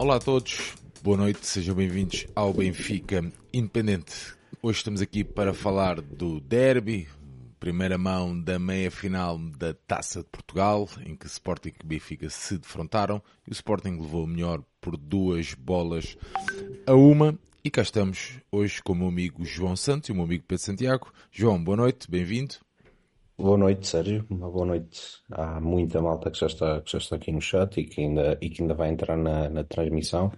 Olá a todos, boa noite, sejam bem-vindos ao Benfica Independente. Hoje estamos aqui para falar do derby, primeira mão da meia-final da Taça de Portugal, em que Sporting e Benfica se defrontaram e o Sporting levou melhor por duas bolas a uma. E cá estamos hoje com o meu amigo João Santos e o meu amigo Pedro Santiago. João, boa noite, bem-vindo. Boa noite, Sérgio. Uma boa noite. Há muita malta que já está, que já está aqui no chat e que ainda, e que ainda vai entrar na, na transmissão.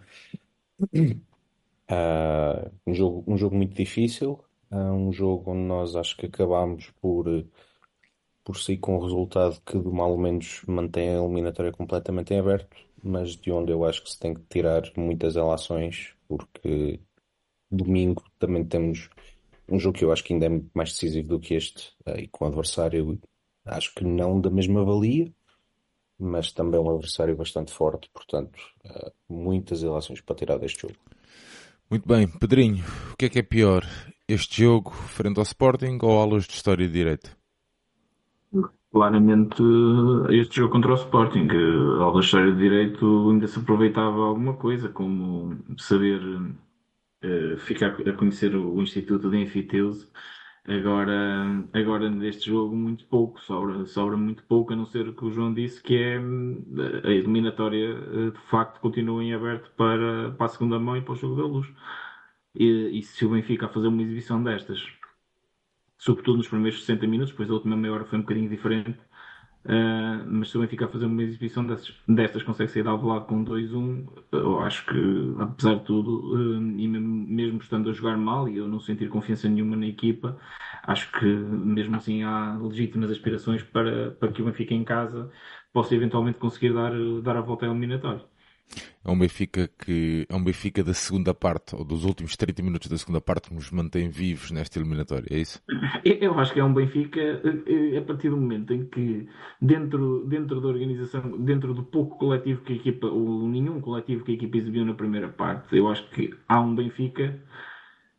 Ah, um jogo, um jogo muito difícil, ah, um jogo onde nós acho que acabámos por, por sair com um resultado que, do mal menos, mantém a eliminatória completamente em aberto, mas de onde eu acho que se tem que tirar muitas relações, porque domingo também temos um jogo que eu acho que ainda é mais decisivo do que este, eh, e com o adversário acho que não da mesma valia, mas também um adversário bastante forte, portanto, eh, muitas relações para tirar deste jogo. Muito bem, Pedrinho, o que é que é pior? Este jogo frente ao Sporting ou aulas de História de Direito? Claramente, este jogo contra o Sporting, a aula de História de Direito ainda se aproveitava alguma coisa, como saber uh, ficar a conhecer o, o Instituto de Enfiteuse. Agora, agora neste jogo, muito pouco, sobra, sobra muito pouco, a não ser o que o João disse, que é a eliminatória eh, de facto continua em aberto para, para a segunda mão e para o jogo da luz. E, e se o Benfica a fazer uma exibição destas, sobretudo nos primeiros 60 minutos, depois a última meia hora foi um bocadinho diferente, Uh, mas se o Benfica fazer uma exibição destas, destas consegue sair de lado com 2-1, eu acho que, apesar de tudo, uh, e mesmo estando a jogar mal e eu não sentir confiança nenhuma na equipa, acho que mesmo assim há legítimas aspirações para, para que o Benfica em casa possa eventualmente conseguir dar, dar a volta ao eliminatório. É um Benfica que é um Benfica da segunda parte, ou dos últimos 30 minutos da segunda parte, que nos mantém vivos nesta eliminatória, é isso? Eu acho que é um Benfica eh, a partir do momento em que, dentro, dentro da organização, dentro do pouco coletivo que a equipa, ou nenhum coletivo que a equipa exibiu na primeira parte, eu acho que há um Benfica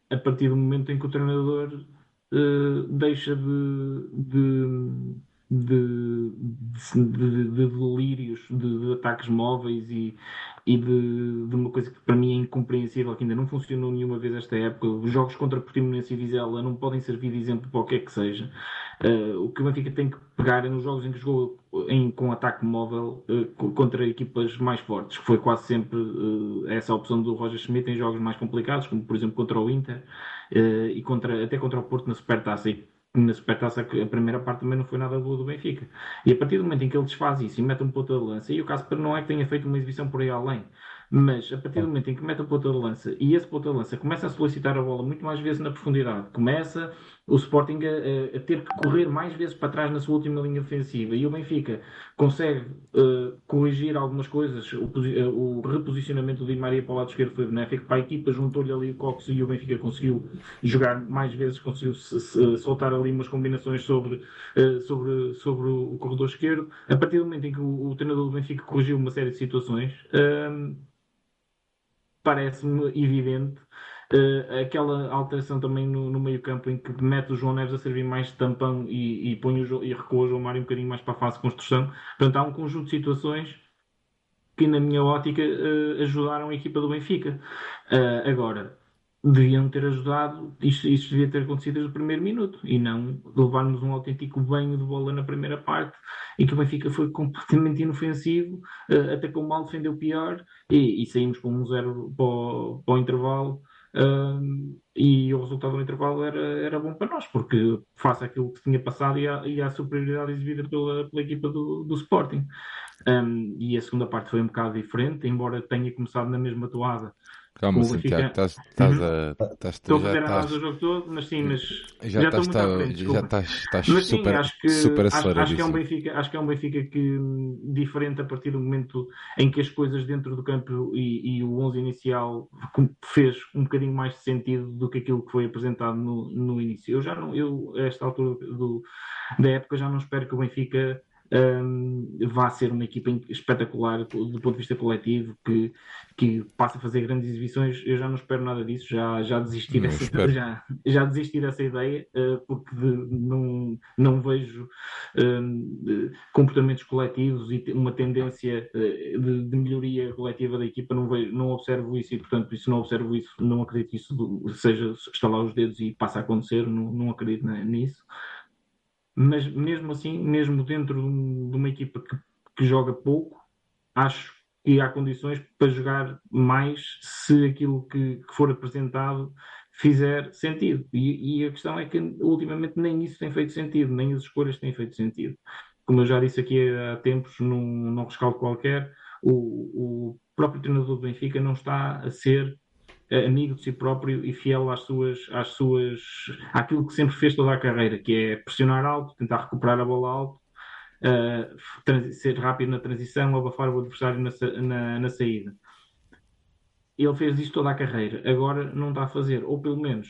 a partir do momento em que o treinador uh, deixa de, de de, de, de delírios, de, ataques móveis e, e de, uma coisa que para mim é incompreensível, que ainda não funcionou nenhuma vez esta época. Os jogos contra Portimonense e Vizela não podem servir de exemplo para o que é que seja. Uh, o que o Benfica tem que pegar é nos jogos em que jogou em, com ataque móvel uh, contra equipas mais fortes, que foi quase sempre uh, essa opção do Roger Schmidt em jogos mais complicados, como por exemplo contra o Inter e contra, até contra o Porto na Supertaça. E Supertaça a primeira parte também não foi nada boa do Benfica. E a partir do momento em que ele desfaz isso e mete um ponto de lança, e o caso não é que tenha feito uma exibição por aí além, mas a partir do momento em que mete o ponto de lança e esse ponto de lança começa a solicitar a bola muito mais vezes na profundidade, começa o Sporting a, a, ter que correr mais vezes para trás na sua última linha defensiva e o Benfica consegue uh, corrigir algumas coisas. O, uh, o, reposicionamento do Di Maria para o lado esquerdo foi benéfico para a equipa, juntou-lhe ali o Cox e o Benfica conseguiu jogar mais vezes, conseguiu soltar ali umas combinações sobre, uh, sobre, sobre o corredor esquerdo. A partir do momento em que o, o treinador do Benfica corrigiu uma série de situações parece-me evidente uh, aquela alteração também no, no meio campo em que mete o João Neves a servir mais de tampão e, e, põe o, e recua o João Mário um bocadinho mais para a fase de construção. Portanto, há um conjunto de situações que, na minha ótica, uh, ajudaram a equipa do Benfica. Uh, agora, deviam ter ajudado, isto, isto devia ter acontecido desde o primeiro minuto e não levarmos um autêntico banho de bola na primeira parte e que o Benfica foi completamente inofensivo, uh, atacou mal, defendeu pior e, e saímos com um zero para o, para o intervalo. E o resultado do intervalo era, era bom para nós, porque face àquilo que tinha passado e à, e à superioridade exibida pela, pela equipa do, do Sporting. Um, e a segunda parte foi um bocado diferente, embora tenha começado na mesma toada Calma, Santiago, estás, estás a. Estás, estou a fazer análise do jogo todo, mas sim, mas já, já estás, estou muito à frente, já estás, estás mas, sim, super, acho que, super acho, acho, que é um Benfica, acho que é um Benfica que, diferente a partir do momento em que as coisas dentro do campo e, e o 11 inicial fez um bocadinho mais de sentido do que aquilo que foi apresentado no, no início. Eu já não, eu, a esta altura do, da época, já não espero que o Benfica um, vá ser uma equipa espetacular do ponto de vista coletivo, que, que passa a fazer grandes exibições. Eu já não espero nada disso, já, já, desisti, dessa, já, já desisti dessa ideia, uh, porque de, não, não vejo um, comportamentos coletivos e uma tendência uh, de, de, melhoria coletiva da equipa, não, vejo, não observo isso e, portanto, isso não observo isso, não acredito que isso seja estalar os dedos e passa a acontecer, não, não acredito nisso mas mesmo assim, mesmo dentro de uma equipa que, que joga pouco, acho que há condições para jogar mais se aquilo que, que for apresentado fizer sentido. E, e, a questão é que ultimamente nem isso tem feito sentido, nem as escolhas têm feito sentido. Como eu já disse aqui há tempos, num, num rescaldo qualquer, o, o próprio treinador do Benfica não está a ser amigo de si próprio e fiel às suas, às suas, àquilo que sempre fez toda a carreira, que é pressionar alto, tentar recuperar a bola alto, uh, ser rápido na transição, abafar o adversário na, na, na, saída. Ele fez isto toda a carreira, agora não está a fazer, ou pelo menos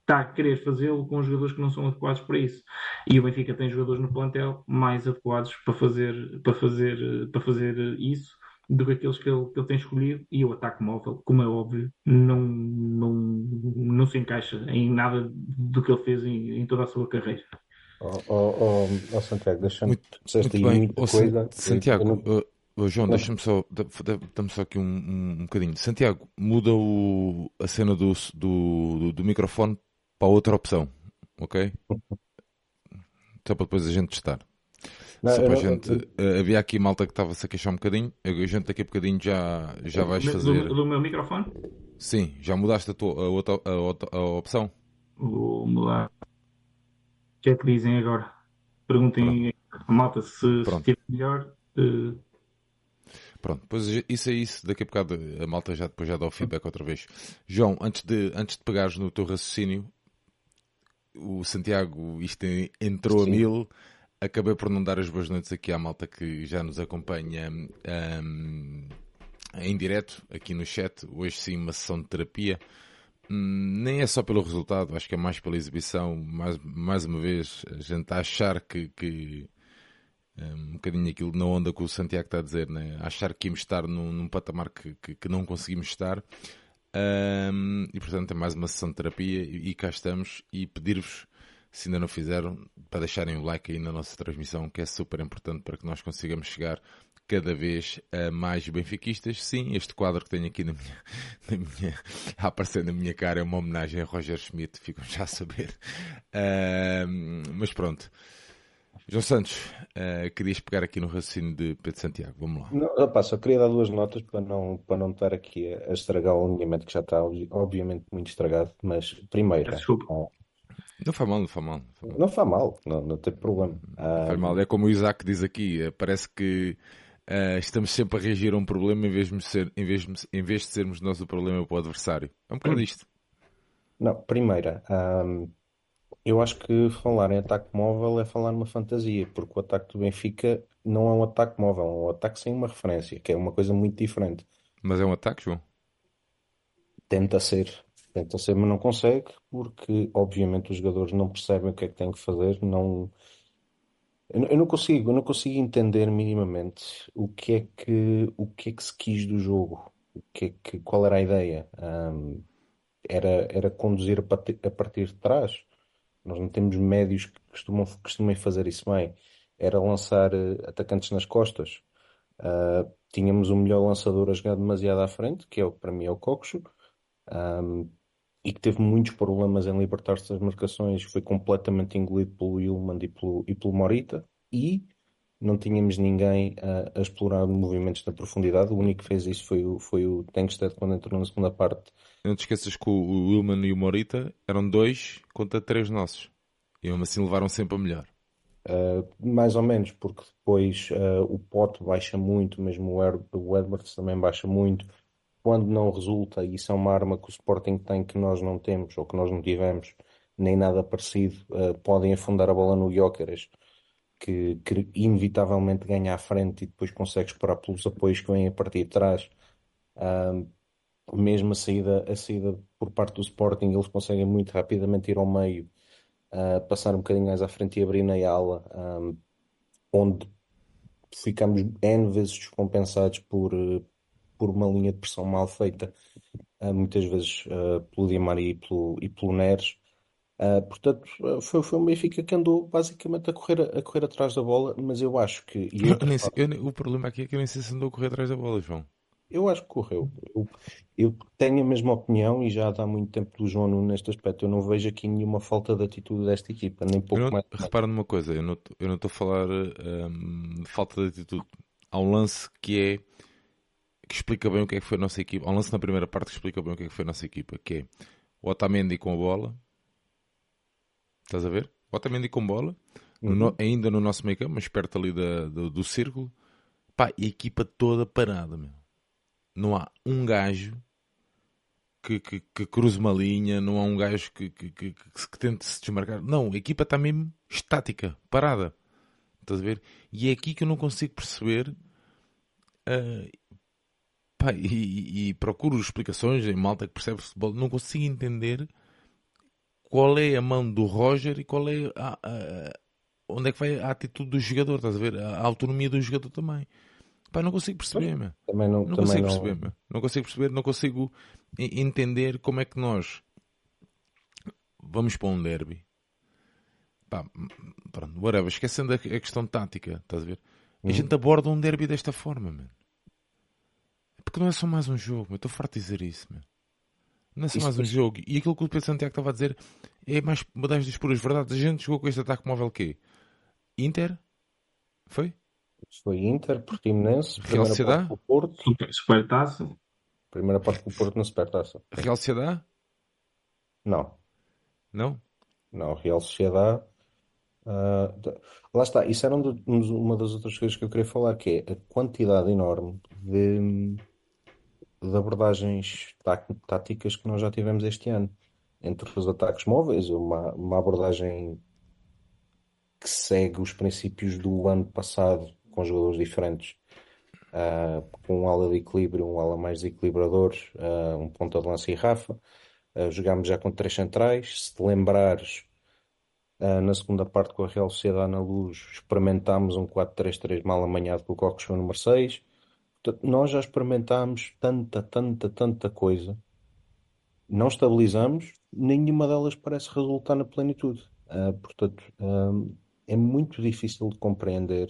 está a querer fazê-lo com jogadores que não são adequados para isso. E o Benfica tem jogadores no plantel mais adequados para fazer, para fazer, para fazer isso do que aqueles que ele, que ele tem escolhido e o ataque móvel, como é óbvio, não, não, não se encaixa em nada do que ele fez em, em toda a sua carreira. Oh, oh, oh, oh Santiago, deixa-me muito, muito bem. muita oh, coisa. Santiago, não... oh, João, deixa-me só, dá-me só aqui um, um, um bocadinho. Santiago, muda o, a cena do, do, do, do microfone para outra opção, ok? Só para depois a gente testar. Não, Só para a gente. Uh, havia aqui malta que estava-se a queixar um bocadinho. A gente daqui a bocadinho já, já vais fazer. Do, do meu microfone? Sim, já mudaste a, tua, a, outra, a, outra, a opção? Vou mudar. O que é que dizem agora? Perguntem Pronto. a malta se, estiver melhor. Uh... Pronto, pois isso é isso. Daqui a bocado a malta já depois já dá o feedback outra vez. João, antes de, antes de pegares no teu raciocínio, o Santiago, isto entrou Sim. a mil acabei por não dar as boas noites aqui à malta que já nos acompanha um, em direto aqui no chat. Hoje sim, uma sessão de terapia. Hum, nem é só pelo resultado, acho que é mais pela exibição. Mais, mais uma vez, a gente está a achar que, que um, um bocadinho aquilo na onda que o Santiago está a dizer, né? achar que íamos estar num, num patamar que, que, que, não conseguimos estar. Um, e portanto é mais uma sessão de terapia e, e cá estamos e pedir-vos se ainda não fizeram, para deixarem o like aí na nossa transmissão, que é super importante para que nós consigamos chegar cada vez a mais benfiquistas. Sim, este quadro que tenho aqui na minha, na minha, a aparecer na minha cara é uma homenagem a Roger Schmidt, ficam já a saber. Uh, mas pronto. João Santos, uh, querias pegar aqui no raciocínio de Pedro Santiago, vamos lá. Não, opa, só queria dar duas notas para não, para não estar aqui a, a estragar o alinhamento que já está obviamente muito estragado, mas primeiro, Desculpa. Não faz mal, não faz mal. Não faz mal, não, não tem problema. Não faz mal, é como o Isaac diz aqui, eh, parece que uh, estamos sempre a reagir a um problema em vez, de ser, em, vez, em vez de sermos nós o problema para o adversário. É um bocado hum. isto. Não, primeira, um, eu acho que falar em ataque móvel é falar numa fantasia, porque o ataque do Benfica não é um ataque móvel, é um ataque sem uma referência, que é uma coisa muito diferente. Mas é um ataque, João? Tenta ser. Tenta ser, mas não consegue, porque obviamente os jogadores não percebem o que é que têm que fazer, não. Eu não consigo, eu não consigo entender minimamente o que é que, o que é que se quis do jogo, o que é que, qual era a ideia. Um, era, era conduzir a partir, a partir de trás. Nós não temos médios que costumam, costumem fazer isso bem. Era lançar uh, atacantes nas costas. Uh, tínhamos o melhor lançador a jogar demasiado à frente, que é o, para mim é o Coxo. Um, e que teve muitos problemas em libertar-se das marcações, foi completamente engolido pelo Ilman e pelo, e pelo Morita, e não tínhamos ninguém a, a, explorar movimentos na profundidade. O único que fez isso foi o, foi o Tankstead quando entrou na segunda parte. Não te esqueças que o Willman e o Morita eram dois contra três nossos. E mesmo assim levaram sempre a melhor. Uh, mais ou menos, porque depois uh, o Pote baixa muito, mesmo o, o Edwards também baixa muito quando não resulta, e isso é uma arma que o Sporting tem que nós não temos, ou que nós não tivemos, nem nada parecido, uh, podem afundar a bola no Jóqueres, que, que, inevitavelmente ganha à frente e depois consegue esperar pelos apoios que vêm a partir de trás. Uh, mesmo a saída, a saída por parte do Sporting, eles conseguem muito rapidamente ir ao meio, uh, passar um bocadinho mais à frente e abrir na ala. onde ficamos N vezes descompensados por, uh, por uma linha de pressão mal feita, uh, muitas vezes pelo Di Maria e pelo, e pelo Neres. portanto, foi, foi um Benfica que andou basicamente a correr, a correr atrás da bola, mas eu acho que. Eu, eu sei, eu, o problema aqui é que eu nem sei se andou a correr atrás da bola, João. Eu acho que correu. Eu, eu, tenho a mesma opinião e já há muito tempo do João Nuno neste aspecto. Eu não vejo aqui nenhuma falta de atitude desta equipa, nem pouco não, mais. Repara numa coisa, eu não estou a falar um, de falta de atitude. Há um lance que é que explica bem o que é que foi a nossa equipa. Há um lance na primeira parte que explica bem o que é que foi a nossa equipa, que é o Otamendi com a bola. Estás a ver? O Otamendi com bola, uhum. no, ainda no nosso meio campo, mas perto ali da, do, do círculo. Pá, e a equipa toda parada, meu não há um gajo que, que, que cruze uma linha, não há um gajo que, que, que, que tente se desmarcar. Não, a equipa está mesmo estática, parada. Estás a ver? E é aqui que eu não consigo perceber. Uh, pá, e, e, procuro explicações em malta que percebe futebol. Não consigo entender qual é a mão do Roger e qual é a, a, onde é que vai a atitude do jogador. Estás a ver? A, a autonomia do jogador também. Pá, não consigo perceber, meu. Também não, não também consigo não... perceber, meu. Não consigo perceber, não consigo entender como é que nós vamos para um derby. Pá, pronto, whatever, esquecendo a, questão tática, estás a ver? Uhum. A gente aborda um derby desta forma, mano. Porque não é só mais um jogo, estou farto de dizer isso, mano. Não é só isso mais um jogo. E aquilo que o Pedro Santiago estava a dizer é mais uma das puras verdades. A gente jogou com este ataque móvel quê? Inter? Foi? Foi Inter, Portimonense, Real Sociedade, Porto. Supertaça. Primeira parte do Porto na Supertaça. Real Sociedade? Não. Não? Não, Real Sociedade. Uh, lá está, isso era uma das outras coisas que eu queria falar, que é a quantidade enorme de, de abordagens táticas que nós já tivemos este ano. Entre os ataques móveis, uma, uma abordagem que segue os princípios do ano passado com jogadores diferentes, uh, com um ala de equilíbrio, um ala mais desequilibrador, uh, um ponta de lança e Rafa. Uh, jogámos já com três centrais. Se te lembrares, na segunda parte com a Real Sociedade na luz, experimentámos um 4-3-3 mal amanhado com o Coque no número 6. Nós já experimentámos tanta, tanta, tanta coisa. Não estabilizamos, nenhuma delas parece resultar na plenitude. Uh, portanto, é muito difícil de compreender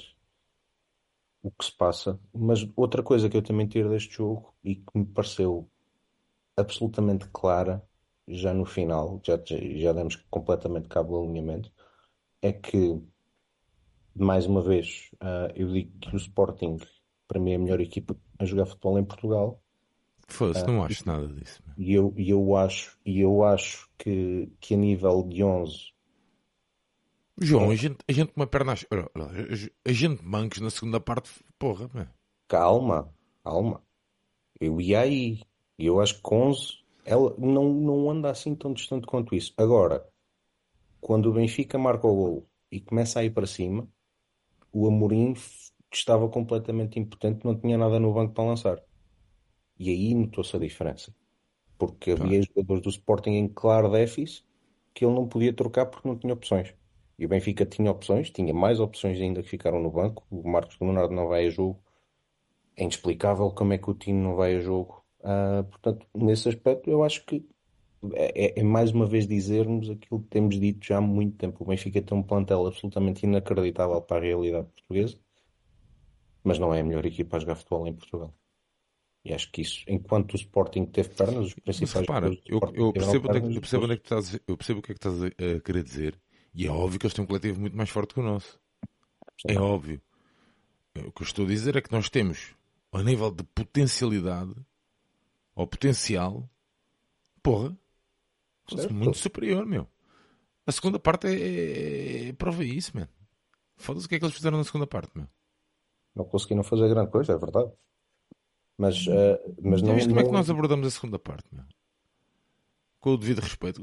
o que se passa. Mas outra coisa que eu também tiro deste jogo e que me pareceu absolutamente clara já no final, já, já demos completamente cabo do alinhamento, é que, mais uma vez, uh, eu digo que o Sporting, para mim, é a melhor equipa a jogar futebol em Portugal. Fosse, uh, não acho nada disso. E eu, e eu acho, e eu acho que, que a nível de 11 João, a gente, a gente uma perna. A gente mancos na segunda parte, porra, man. Calma, calma. Eu ia aí. E eu acho que 11 ela não, não anda assim tão distante quanto isso. Agora, quando o Benfica marca o gol e começa a ir para cima, o Amorim estava completamente impotente, não tinha nada no banco para lançar. E aí notou-se a diferença. Porque havia jogadores do Sporting em claro déficit que ele não podia trocar porque não tinha opções. E o Benfica tinha opções, tinha mais opções ainda que ficaram no banco. O Marcos Leonardo não vai a jogo. É inexplicável como é que o time não vai a jogo. Uh, portanto, nesse aspecto, eu acho que é, é, é, mais uma vez dizermos aquilo que temos dito já há muito tempo. O Benfica tem um plantel absolutamente inacreditável para a realidade portuguesa, mas não é a melhor equipa a jogar futebol em Portugal. E acho que isso, enquanto o Sporting teve pernas, os principais. Mas repara, eu, eu, percebo pernas, eu, percebo onde é que estás, eu percebo o que é que estás a querer dizer e é óbvio que eles têm um coletivo muito mais forte que o nosso. É óbvio. O que eu estou a dizer é que nós temos, a nível de potencialidade, ou potencial, porra, muito superior, meu. A segunda parte é, é, é prova isso, mano. Foda-se o que é que eles fizeram na segunda parte, meu. Não conseguiram fazer grande coisa, é verdade. Mas, uh, mas não, como é que nós abordamos a segunda parte, meu? com o devido respeito.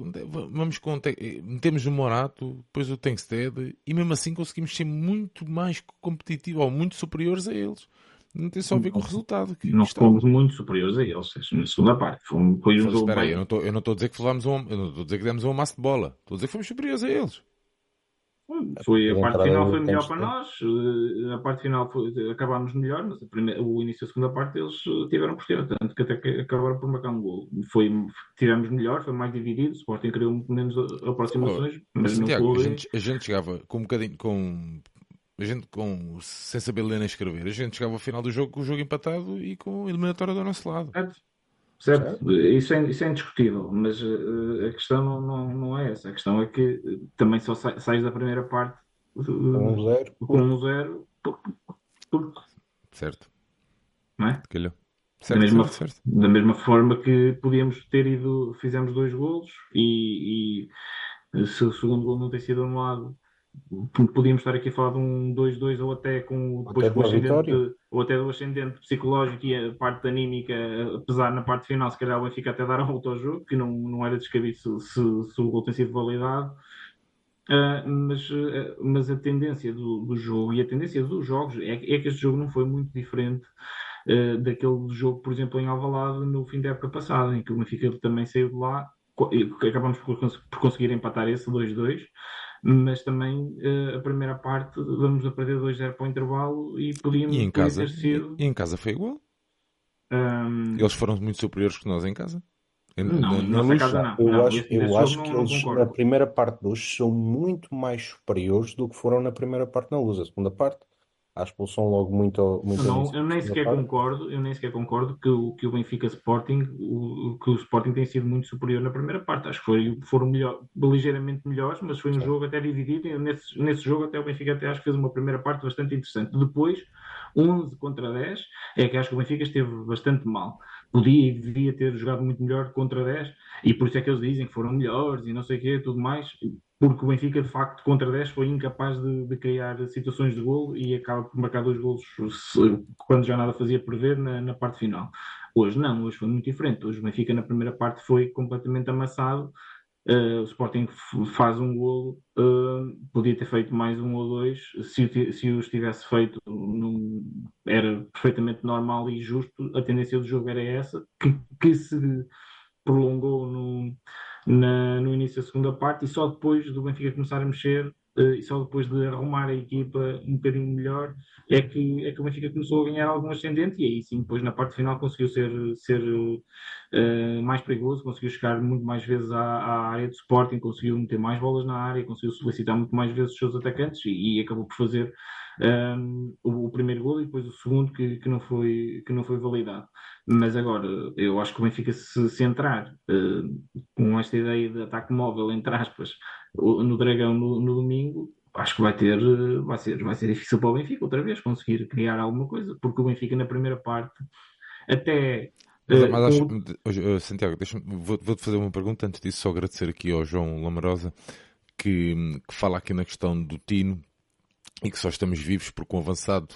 Vamos com, metemos o Morato, depois o Tankstead, e mesmo assim conseguimos ser muito mais competitivos ou muito superiores a eles. Não tem só a ver com o resultado. Que não fomos muito superiores a eles, na segunda parte. Foi, foi um jogo. Espera aí, eu não estou a dizer que falámos um, eu não estou a dizer que demos um maço de bola. Estou a dizer que fomos superiores a eles. Foi, a, a parte final foi melhor para nós, eh, a parte final foi, acabámos melhor, mas primeira, o início da segunda parte eles eh, tiveram por cima, tanto que até que acabaram por marcar um gol. Foi, tivemos melhor, foi mais dividido, o Sporting criou muito menos aproximações, oh, mas Santiago, não foi... a, gente, a gente chegava com um bocadinho, com a gente com, sem saber ler nem escrever, a gente chegava ao final do jogo com o jogo empatado e com a eliminatória do nosso lado. Certo. Certo, Isso, é, isso é indiscutível, mas uh, a questão não, não, não é essa. A questão é que uh, também só sa sais da primeira parte uh, com um zero, com um zero porque, porque, certo, não é? Calhou. Certo, da, mesma, certo, certo. da mesma forma que podíamos ter ido, fizemos dois golos e, e se o segundo gol não tem sido anulado podíamos estar aqui a falar de um 2-2 ou até com depois até com o ascendente, ou até do ascendente psicológico e a parte anímica, apesar na parte final, se calhar o Benfica até dar a volta ao jogo, que não, não era descabido se, se, se o gol tem sido validado. Uh, mas, uh, mas a tendência do, do, jogo e a tendência dos jogos é, é que este jogo não foi muito diferente uh, daquele jogo, por exemplo, em Alvalade no fim da época passada, em que o Benfica também saiu de lá, acabamos por, por conseguir empatar esse 2-2 mas também uh, a primeira parte vamos a perder 2-0 para o intervalo e podíamos e em casa, ter sido. E em casa foi igual? Um... Eles foram muito superiores que nós em casa? Não, na nossa casa não. Eu não, acho, eu acho que eles na primeira parte de hoje são muito mais superiores do que foram na primeira parte na luz. A segunda parte a expulsão logo muito, muito não, eu nem sequer concordo eu nem sequer concordo que o que o Benfica Sporting o, que o Sporting tem sido muito superior na primeira parte. Acho que foi, foram melhor, ligeiramente melhores mas foi um Sim. jogo até dividido. E nesse, nesse jogo até o Benfica até acho que fez uma primeira parte bastante interessante. Depois 11 contra 10 é que acho que o Benfica esteve bastante mal. Podia e devia ter jogado muito melhor contra 10 e por isso é que eles dizem que foram melhores e não sei o quê, tudo mais porque o Benfica, de facto, contra 10 foi incapaz de, de criar situações de golo e acaba por marcar dois golos quando já nada fazia prever na, na, parte final. Hoje não, hoje foi muito diferente. Hoje o Benfica, na primeira parte, foi completamente amassado. Uh, o Sporting faz um golo, uh, podia ter feito mais um ou dois. Se, se os tivesse feito, num, era perfeitamente normal e justo. A tendência do jogo era essa, que, que se prolongou no na, no início da segunda parte e só depois do Benfica começar a mexer uh, e só depois de arrumar a equipa um bocadinho melhor é que, é que o Benfica começou a ganhar algum ascendente e aí sim, depois na parte final conseguiu ser, ser uh, mais perigoso, conseguiu chegar muito mais vezes à, à, área de Sporting, conseguiu meter mais bolas na área, conseguiu solicitar muito mais vezes os seus atacantes e, e acabou por fazer um, o, o, primeiro gol e depois o segundo que, que, não foi, que não foi validado. Mas agora, eu acho que o Benfica se centrar uh, com esta ideia de ataque móvel, entre aspas, no Dragão no, no domingo, acho que vai ter, vai ser, vai ser difícil para o Benfica outra vez conseguir criar alguma coisa, porque o Benfica na primeira parte até mas, mas acho. Santiago, vou-te vou fazer uma pergunta antes disso, só agradecer aqui ao João Lamarosa que, que fala aqui na questão do Tino e que só estamos vivos porque um avançado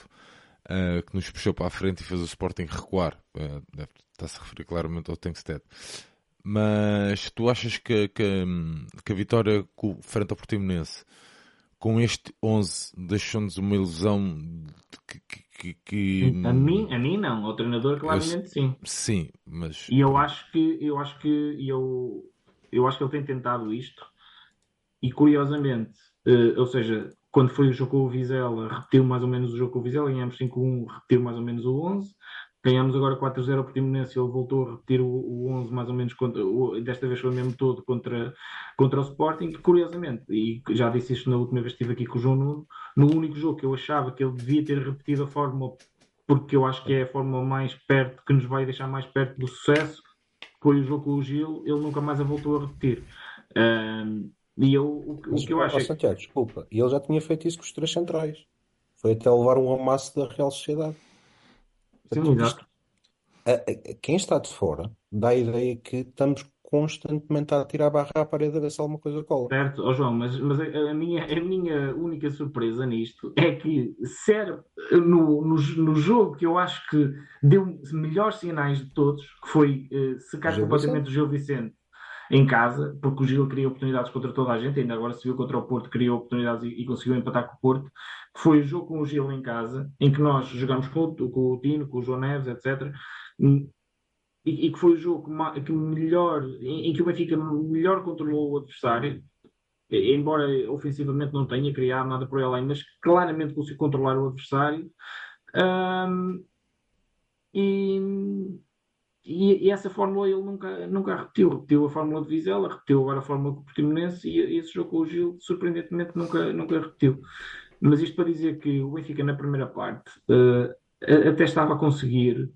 uh, que nos puxou para a frente e fez o Sporting recuar. Uh, Está-se a referir claramente ao Tenkstead. Mas tu achas que, que, que, a vitória frente ao Portimonense com este 11 deixou-nos uma ilusão que, que, que, A mim, a mim não, ao treinador claramente eu, sim. Sim, mas e eu acho que eu acho que eu, eu acho que ele tem tentado isto e curiosamente, uh, ou seja, quando foi o jogo com o Vizela, repetiu mais ou menos o jogo com o Vizela, ganhamos 5-1, repetiu mais ou menos o 11. Ganhamos agora 4-0 ao Portimonense, ele voltou a repetir o, o 11 mais ou menos, contra, o, desta vez foi mesmo todo contra, contra o Sporting, curiosamente, e já disse isto na última vez que estive aqui com o João Nuno, no único jogo que eu achava que ele devia ter repetido a fórmula, porque eu acho que é a fórmula mais perto, que nos vai deixar mais perto do sucesso, foi o jogo com o Gil, ele nunca mais a voltou a repetir. Um, e eu, o, o que eu acho. É Santiago, desculpa, e ele já tinha feito isso com os três centrais. Foi até levar um amasso da Real Sociedade. Sim, exato. Quem está de fora dá a ideia que estamos constantemente a tirar a barra à parede a ver se alguma coisa cola. Certo, oh, João, mas, mas a, a, minha, a minha única surpresa nisto é que ser no, no, no, jogo que eu acho que deu melhores sinais de todos, que foi uh, secar completamente o Gil Vicente em casa, porque o Gil criou oportunidades contra toda a gente, ainda agora se viu contra o Porto, criou oportunidades e, e conseguiu empatar com o Porto. Foi o jogo com o Gil em casa, em que nós jogamos com, com o Tino, com o João Neves, etc. E, e que foi o jogo que melhor, em, em, que o Benfica melhor controlou o adversário. embora ofensivamente não tenha criado nada por além, mas claramente conseguiu controlar o adversário. Um, e, e, e, essa fórmula ele nunca, nunca repetiu. Repetiu a fórmula de Vizela, repetiu agora a fórmula com o Portimonense e, e esse jogo com o Gil, surpreendentemente, nunca, nunca repetiu. Mas isto para dizer que o Benfica na primeira parte uh, até estava a conseguir,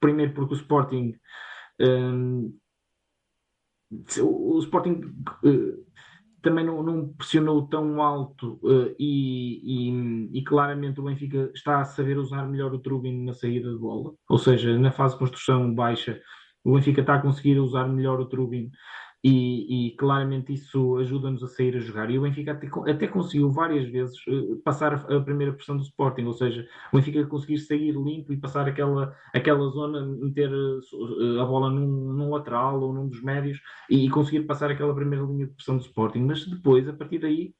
primeiro porque o Sporting um, o Sporting uh, também não, não, pressionou tão alto uh, e, e, e, claramente o Benfica está a saber usar melhor o Trubin na saída de bola, ou seja, na fase de construção baixa, o Benfica está a conseguir usar melhor o Trubin e, e, claramente isso ajuda-nos a sair a jogar. E o Benfica até, até conseguiu várias vezes uh, passar a, primeira pressão do Sporting, ou seja, o Benfica conseguir sair limpo e passar aquela, aquela zona, meter uh, a bola num, num, lateral ou num dos médios e, e, conseguir passar aquela primeira linha de pressão do Sporting. Mas depois, a partir daí,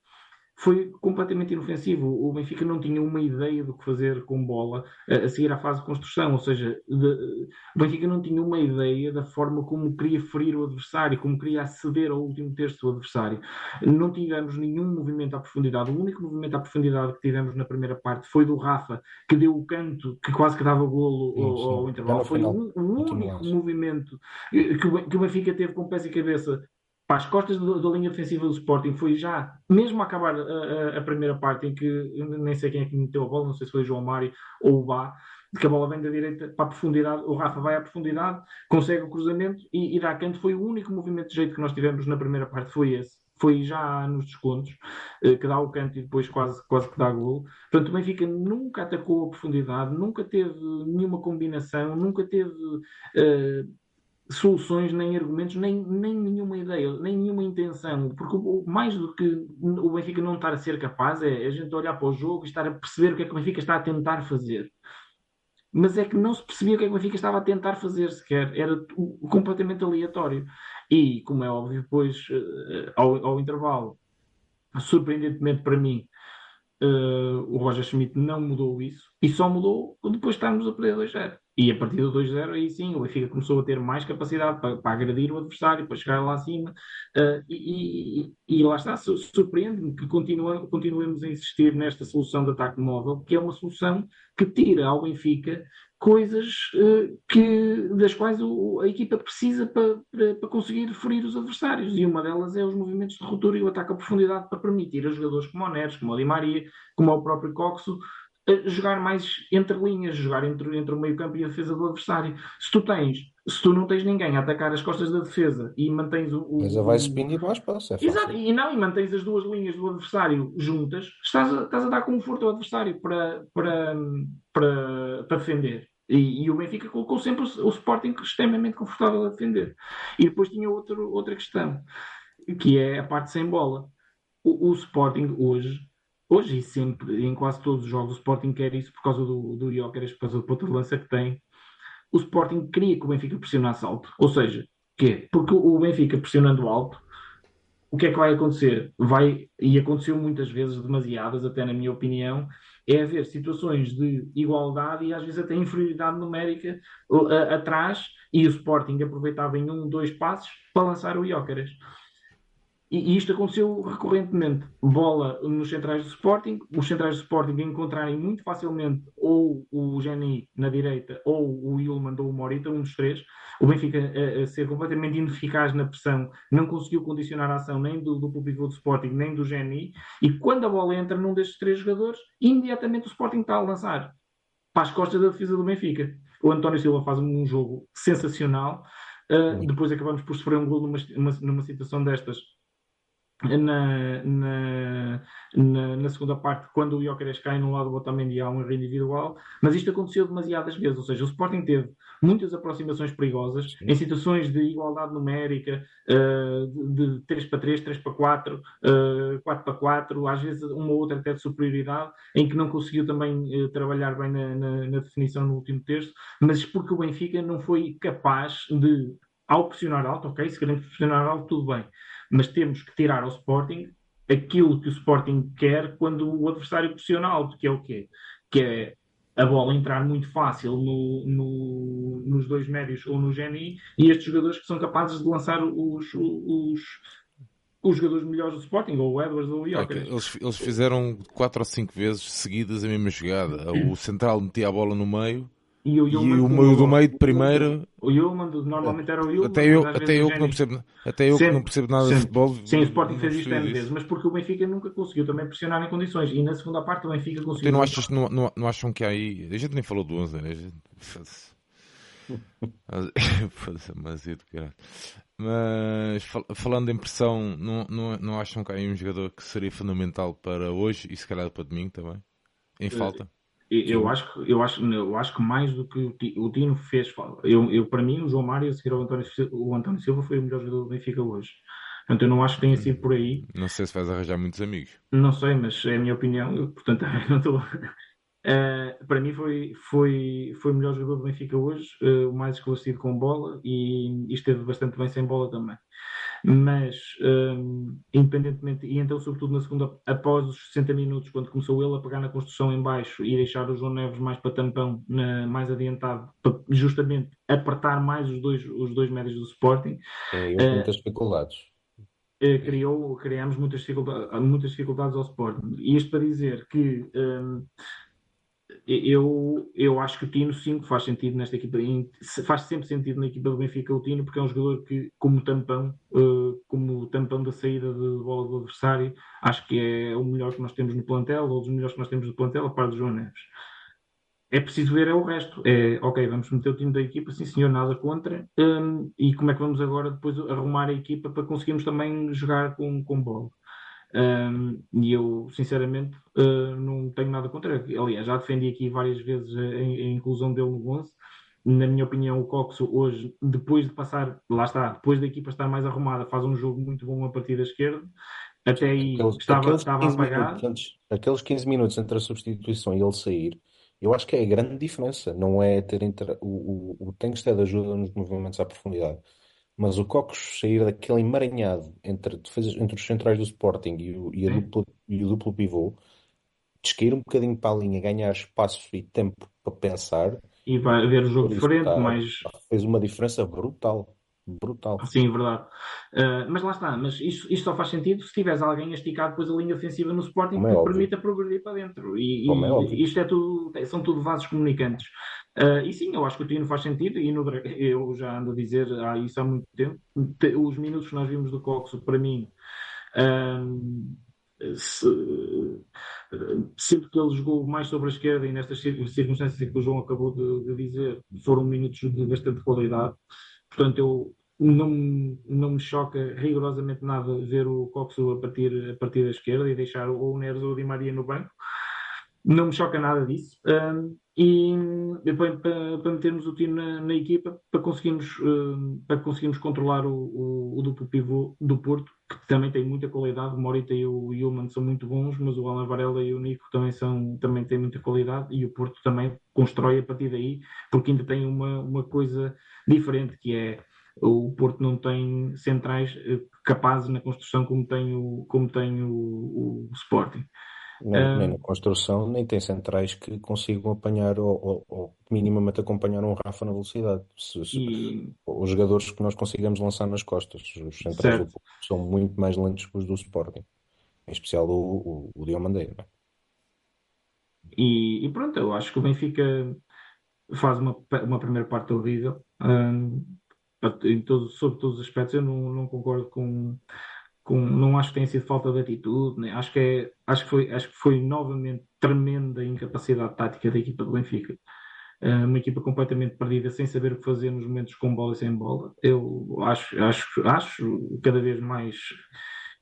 foi completamente inofensivo. O Benfica não tinha uma ideia do que fazer com bola a, seguir à fase de construção, ou seja, de, o Benfica não tinha uma ideia da forma como queria ferir o adversário, como queria aceder ao último terço do adversário. Não tivemos nenhum movimento à profundidade. O único movimento à profundidade que tivemos na primeira parte foi do Rafa, que deu o canto que quase que dava golo sim, ao, ao intervalo. Foi o, único movimento que o Benfica teve com pés e cabeça para as costas da, linha defensiva do Sporting foi já, mesmo a acabar a, a, a, primeira parte, em que nem sei quem é que meteu a bola, não sei se foi João Mário ou o Bá, que a bola vem da direita para a profundidade, o Rafa vai à profundidade, consegue o cruzamento e, e dá canto. Foi o único movimento de jeito que nós tivemos na primeira parte, foi esse. Foi já nos descontos, eh, que dá o canto e depois quase, quase que dá gol. Portanto, o Benfica nunca atacou a profundidade, nunca teve nenhuma combinação, nunca teve. Uh, soluções, nem argumentos, nem, nem nenhuma ideia, nem nenhuma intenção. Porque mais do que o Benfica não estar a ser capaz é a gente olhar para o jogo e estar a perceber o que é que o Benfica está a tentar fazer. Mas é que não se percebia o que é que o Benfica estava a tentar fazer sequer. Era completamente aleatório. E, como é óbvio, depois, eh, ao, ao intervalo, surpreendentemente para mim, Uh, o Roger Schmidt não mudou isso e só mudou depois de estarmos a perder 2-0. E a partir do 2-0, aí sim, o Benfica começou a ter mais capacidade para, para agredir o adversário, para chegar lá acima. Uh, e, e, e, lá está, surpreende-me que continua, continuemos a insistir nesta solução de ataque móvel, que é uma solução que tira ao Benfica coisas uh, que, das quais o, a equipa precisa para, para, para, conseguir ferir os adversários. E uma delas é os movimentos de ruptura e o ataque à profundidade para permitir a jogadores como o Neres, como o Di Maria, como o próprio Coxo, jogar mais entre linhas, jogar entre, entre o meio campo e a defesa do adversário. Se tu tens, se tu não tens ninguém a atacar as costas da defesa e mantens o. o Mas vai subindo e mais espaço. É Exato, e não, e mantens as duas linhas do adversário juntas, estás a, estás a dar conforto ao adversário para, para, para, para defender. E, e, o Benfica colocou sempre o, o Sporting extremamente confortável a defender. E depois tinha outro, outra questão, que é a parte sem bola. O, o Sporting hoje hoje e sempre, em quase todos os jogos, o Sporting quer isso por causa do, do Jóqueres, por causa do ponto de lança que tem. O Sporting queria que o Benfica pressionasse alto. Ou seja, que Porque o Benfica pressionando alto, o que é que vai acontecer? Vai, e aconteceu muitas vezes, demasiadas, até na minha opinião, é haver situações de igualdade e às vezes até inferioridade numérica uh, atrás, e o Sporting aproveitava em um, dois passos para lançar o Jóqueres. E, isto aconteceu recorrentemente. Bola nos centrais do Sporting, os centrais do Sporting encontrarem muito facilmente ou o Geni na direita, ou o Ilman ou o Morita, um dos três. O Benfica a, a, ser completamente ineficaz na pressão, não conseguiu condicionar a ação nem do, do público do Sporting, nem do Geni. E quando a bola entra num destes três jogadores, imediatamente o Sporting está a lançar para as costas da defesa do Benfica. O António Silva faz um jogo sensacional. Uh, depois acabamos por sofrer um gol numa, numa, numa situação destas na, na, na, na, segunda parte, quando o Jóqueres cai no lado do Otamendi há um erro individual, mas isto aconteceu demasiadas vezes, ou seja, o Sporting teve muitas aproximações perigosas em situações de igualdade numérica, uh, de, de 3 para 3, 3 para 4, uh, 4 para 4, às vezes uma ou outra até de superioridade, em que não conseguiu também uh, trabalhar bem na, na, na definição no último terço, mas porque o Benfica não foi capaz de, ao pressionar alto, ok, se queremos pressionar alto, tudo bem mas temos que tirar ao Sporting aquilo que o Sporting quer quando o adversário pressiona alto, que é o quê? Que é a bola entrar muito fácil no, no, nos dois médios ou no GNI e estes jogadores que são capazes de lançar os, os, os jogadores melhores do Sporting, ou o Edwards ou o Joker. Eles, eles fizeram quatro ou cinco vezes seguidas a mesma jogada. O central metia a bola no meio e o, e o meio do meio de primeira. O Yulman, normalmente era o Yulman. Até eu, até eu que não percebo, até eu que não percebo nada de futebol. Sim, o Sporting fez isto N vezes, mas porque o Benfica nunca conseguiu também pressionar em condições. E na segunda parte o Benfica conseguiu. Não, achas, não, não, não acham que há aí. A gente nem falou do 11, né? A gente... mas, mas falando em pressão, não, não, não acham que há aí um jogador que seria fundamental para hoje e se calhar para domingo também? Em falta? Eu acho, que, eu, acho, eu acho que mais do que o Tino fez. Eu, eu, para mim, o João Mário, a seguir ao António, o António Silva, foi o melhor jogador do Benfica hoje. Portanto, eu não acho que tenha sido por aí. Não sei se vais arranjar muitos amigos. Não sei, mas é a minha opinião. Eu, portanto, não estou. Uh, para mim foi, foi, foi o melhor jogador do Benfica hoje, uh, o mais esclarecido com bola e, e, esteve bastante bem sem bola também. Mas, um, independentemente, e então, sobretudo na segunda, após os 60 minutos, quando começou ele a pegar na construção em baixo e deixar o João Neves mais para tampão, na, mais adiantado, para justamente apertar mais os dois, os dois médios do Sporting. É, uh, muitas dificuldades. Uh, criou, criámos muitas dificuldades, muitas dificuldades ao Sporting. E isto para dizer que um, eu, eu acho que o Tino sim faz sentido nesta equipa, faz sempre sentido na equipa do Benfica o Tino, porque é um jogador que, como tampão, uh, como tampão da saída de bola do adversário, acho que é o melhor que nós temos no plantel, ou dos melhores que nós temos no plantel, a par do João Neves. É preciso ver é o resto. É, ok, vamos meter o time da equipa, sim senhor, nada contra. Um, e como é que vamos agora depois arrumar a equipa para conseguirmos também jogar com, com bola? Um, e eu, sinceramente, uh, não tenho nada contra. Aliás, já defendi aqui várias vezes a, a inclusão dele no 11. Na minha opinião, o Coxo hoje, depois de passar, lá está, depois da equipa estar mais arrumada, faz um jogo muito bom a partir da esquerda. Até aí aqueles, estava, aqueles estava apagado. Antes, aqueles 15 minutos entre a substituição e ele sair, eu acho que é a grande diferença. Não é ter inter... o, o, o Tengsted ajuda nos movimentos à profundidade mas o Cocos sair daquele emaranhado entre, defesas, entre os centrais do Sporting e o, e, duplo, e o duplo pivô, descair um bocadinho para a linha, ganhar espaço e tempo para pensar. E vai ver o jogo diferente, tá, mas. Fez uma diferença brutal. Brutal. Sim, verdade. Uh, mas lá está, mas isto, isto só faz sentido se tiveres alguém a esticar depois a linha ofensiva no Sporting Como que é permita progredir para dentro. E, e é isto é tudo, são tudo vasos comunicantes. Uh, e sim, eu acho que o Tino faz sentido, e no, eu já ando a dizer há isso há muito tempo. Os minutos que nós vimos do Coxo, para mim, um, se, sempre que ele jogou mais sobre a esquerda e nestas circunstâncias que o João acabou de, de dizer, foram minutos de bastante qualidade. Portanto, eu não, não me choca rigorosamente nada ver o Coxo a partir, a partir da esquerda e deixar ou o Neres ou o Di Maria no banco. Não me choca nada disso. Um, e para, para metermos o time na, na equipa para conseguirmos, uh, para conseguirmos controlar o, o, o, duplo pivô do Porto, que também tem muita qualidade. O Morita e o Human são muito bons, mas o Alan Varela e o Nico também, são, também têm muita qualidade e o Porto também constrói a partir daí, porque ainda tem uma, uma coisa diferente que é o Porto não tem centrais eh, capazes na construção como tem o, como tem o, o Sporting. Nem, um, nem, na construção, nem tem centrais que consigam apanhar ou, ou, ou minimamente acompanhar um Rafa na velocidade. Se, se, e... Os jogadores que nós consigamos lançar nas costas, os centrais do, são muito mais lentos que os do Sporting, em especial o, o, o. É? E, e, pronto, eu acho que o Benfica faz uma, uma primeira parte horrível. Um, em todo, sobre todos os aspectos, eu não, não concordo com, com, não acho que tenha sido falta de atitude, né? acho, que é, acho, que foi, acho que foi novamente tremenda incapacidade tática da equipa do Benfica. Uh, uma equipa completamente perdida, sem saber o que fazer nos momentos com bola e sem bola. Eu acho, acho, acho cada vez mais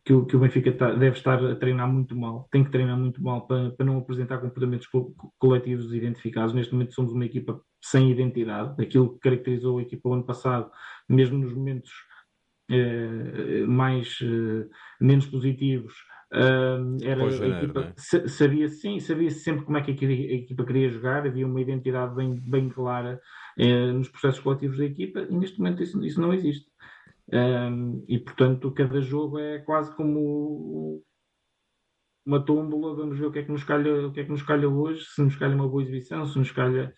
que o, que o Benfica tá, deve estar a treinar muito mal, tem que treinar muito mal para, para não apresentar comportamentos co coletivos identificados. Neste momento somos uma equipa sem identidade, aquilo que caracterizou a equipa o ano passado, mesmo nos momentos mais uh, menos positivos era janeiro, a equipa é? sabia sim sabia sempre como é que a equipa queria jogar havia uma identidade bem bem clara nos processos coletivos da equipa e neste momento isso, isso não existe e portanto cada jogo é quase como uma tómbola, vamos ver o que é que nos calha, o que é que nos calha hoje, se nos calha uma boa exibição, se nos calha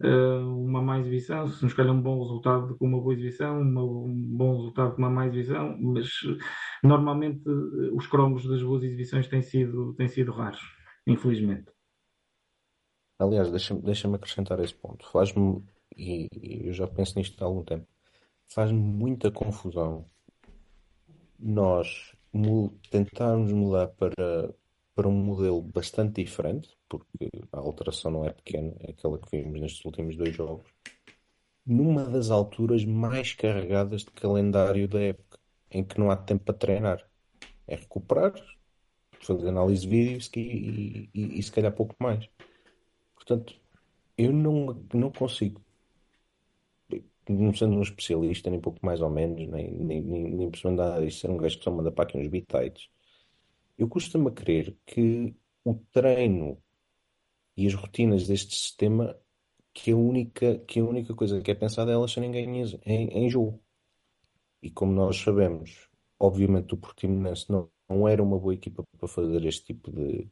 uma má exibição, se nos calhar um bom resultado com uma boa exibição, uma, um bom resultado com uma má exibição, mas normalmente os cromos das boas exibições têm sido, têm sido raros, infelizmente. Aliás, deixa-me deixa acrescentar esse ponto. Faz-me, e, e eu já penso nisto há algum tempo, faz-me muita confusão nós tentarmos mudar para, para um modelo bastante diferente, porque a alteração não é pequena, é aquela que vimos nestes últimos dois jogos, numa das alturas mais carregadas de calendário da época, em que não há tempo para treinar. É recuperar, fazer análise de vídeos e, e, e se calhar pouco mais. Portanto, eu não, não consigo, não sendo um especialista, nem pouco mais ou menos, nem, nem, nem, nem ser um gajo que só manda para aqui uns bitites, eu costumo crer que o treino e as rotinas deste sistema, que a única, que a única coisa que é pensada é elas serem ganhas em, em jogo. E como nós sabemos, obviamente o Portimonense não, não era uma boa equipa para fazer este tipo de, de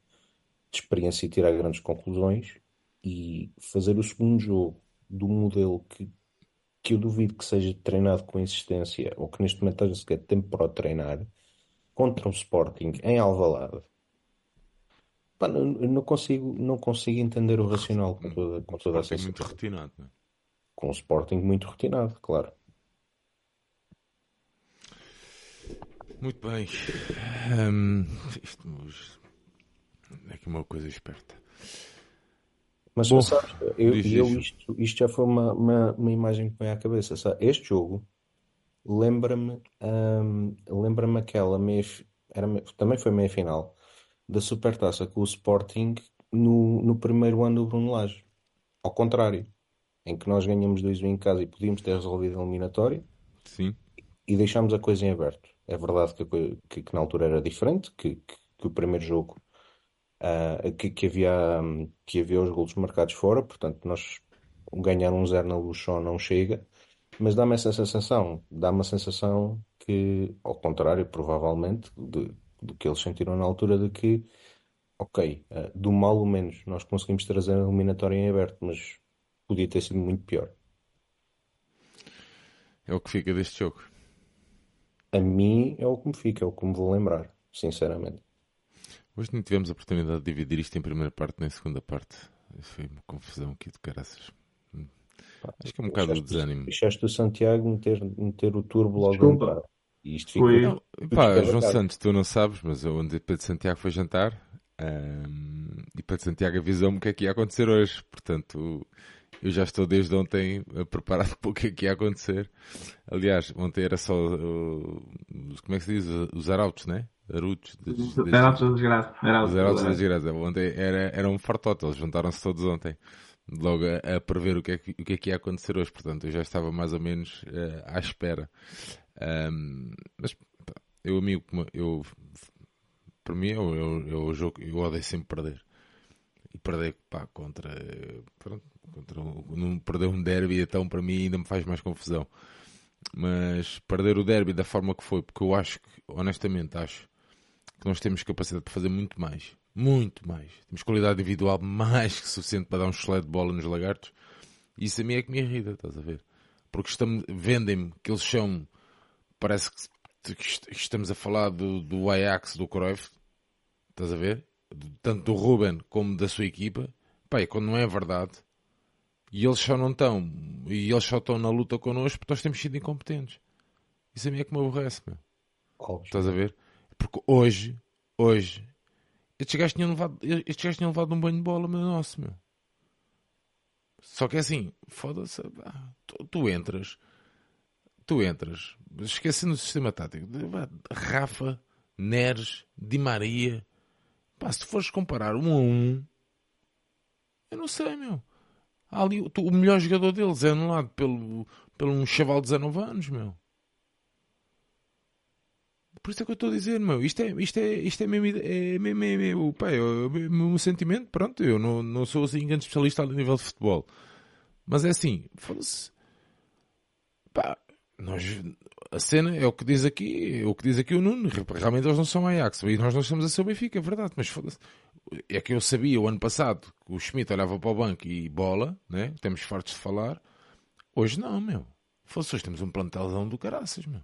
experiência e tirar grandes conclusões, e fazer o segundo jogo do modelo que, que eu duvido que seja treinado com insistência ou que neste momento esteja sequer tempo para o treinar contra um Sporting em Alvalade Pá, não, não, consigo, não consigo entender o racional com toda, com toda essa muito retinado, é? Com o Sporting muito retinado, claro. Muito bem. Um, isto é aqui uma coisa esperta. Mas Bom, sabes, eu, eu isto, isto, já foi uma, uma, uma, imagem que me à cabeça. Sabe? Este jogo lembra-me um, lembra-me aquela meia, era, também foi meia final da Supertaça com o Sporting no, no primeiro ano do Bruno Lage. Ao contrário, em que nós ganhamos 2-1 em casa e podíamos ter resolvido a eliminatória Sim. e deixámos a coisa em aberto. É verdade que, que, que na altura era diferente, que, que, o primeiro jogo uh, que, havia, que havia os golos marcados fora, portanto, nós ganhar um zero na só não chega, mas dá-me essa sensação, dá-me a sensação que, ao contrário, provavelmente, de, do que eles sentiram na altura, de que, ok, uh, do mal ou menos, nós conseguimos trazer a eliminatória em aberto, mas podia ter sido muito pior. É o que fica deste jogo. A mim é o que me fica, é o que me vou lembrar, sinceramente. Hoje não tivemos a oportunidade de dividir isto em primeira parte nem em segunda parte. Foi uma confusão aqui de caraças. Acho que é um bocado o desânimo. Deixaste o Santiago meter, meter o turbo logo a entrar. E isto ficou. Não, pá, João Santos, tu não sabes, mas onde Pedro Santiago foi jantar um, e Pedro Santiago avisou-me o que é que ia acontecer hoje. Portanto, eu já estou desde ontem preparado para o que é que ia acontecer. Aliás, ontem era só. Uh, como é que se diz? Os arautos, né? Arutos. Arautos da desgraça. Os Arautos da desgraça. Ontem era, era um fartote, eles juntaram-se todos ontem. Logo a, a, prever o que, é que, o que é que ia acontecer hoje. Portanto, eu já estava mais ou menos uh, à espera. Um, mas eu, amigo, eu, para mim, eu, eu, eu, jogo, eu odeio sempre perder. E perder pá, contra. Pronto, contra não perder um derby, então para mim ainda me faz mais confusão. Mas perder o derby da forma que foi, porque eu acho que, honestamente, acho que nós temos capacidade para fazer muito mais. Muito mais. Temos qualidade individual mais que suficiente para dar um chulé de bola nos lagartos. Isso a mim é que me irrita, estás a ver? Porque vendem-me que eles são. Parece que, estamos a falar do, do Ajax, do Cruyff. Estás a ver? Tanto do Ruben como da sua equipa. Pai, quando não é verdade. E eles só não estão. E eles só estão na luta connosco porque nós temos sido incompetentes. Isso a mim é que me aborrece, meu. Óbvio. Estás a ver? Porque hoje, hoje, estes gajos tinham levado, estes gajos tinham levado um banho de bola, meu nosso, meu. Só que é assim, foda-se, tu, tu, entras, tu entras, esquecendo o sistema tático, Rafa, Neres, Di Maria, pá, se tu fores comparar um a um, eu não sei, meu. Ali, o melhor jogador deles é anulado pelo, pelo um chaval de 19 anos, meu. Por isso é que eu estou a dizer, meu, isto é, isto é, isto é mesmo, é mesmo, é mesmo pá, é o meu sentimento, pronto, eu não, não sou assim grande especialista a nível de futebol. Mas é assim, foda-se, pá, nós, a cena é o que diz aqui, é o que diz aqui o Nuno, realmente eles não são Ajax, e nós não estamos a ser o Benfica, é verdade, mas foda-se. É que eu sabia o ano passado que o Schmidt olhava para o banco e bola, né? Temos fartos de falar. Hoje não, meu. Fosse hoje temos um plantelzão do caraças, meu.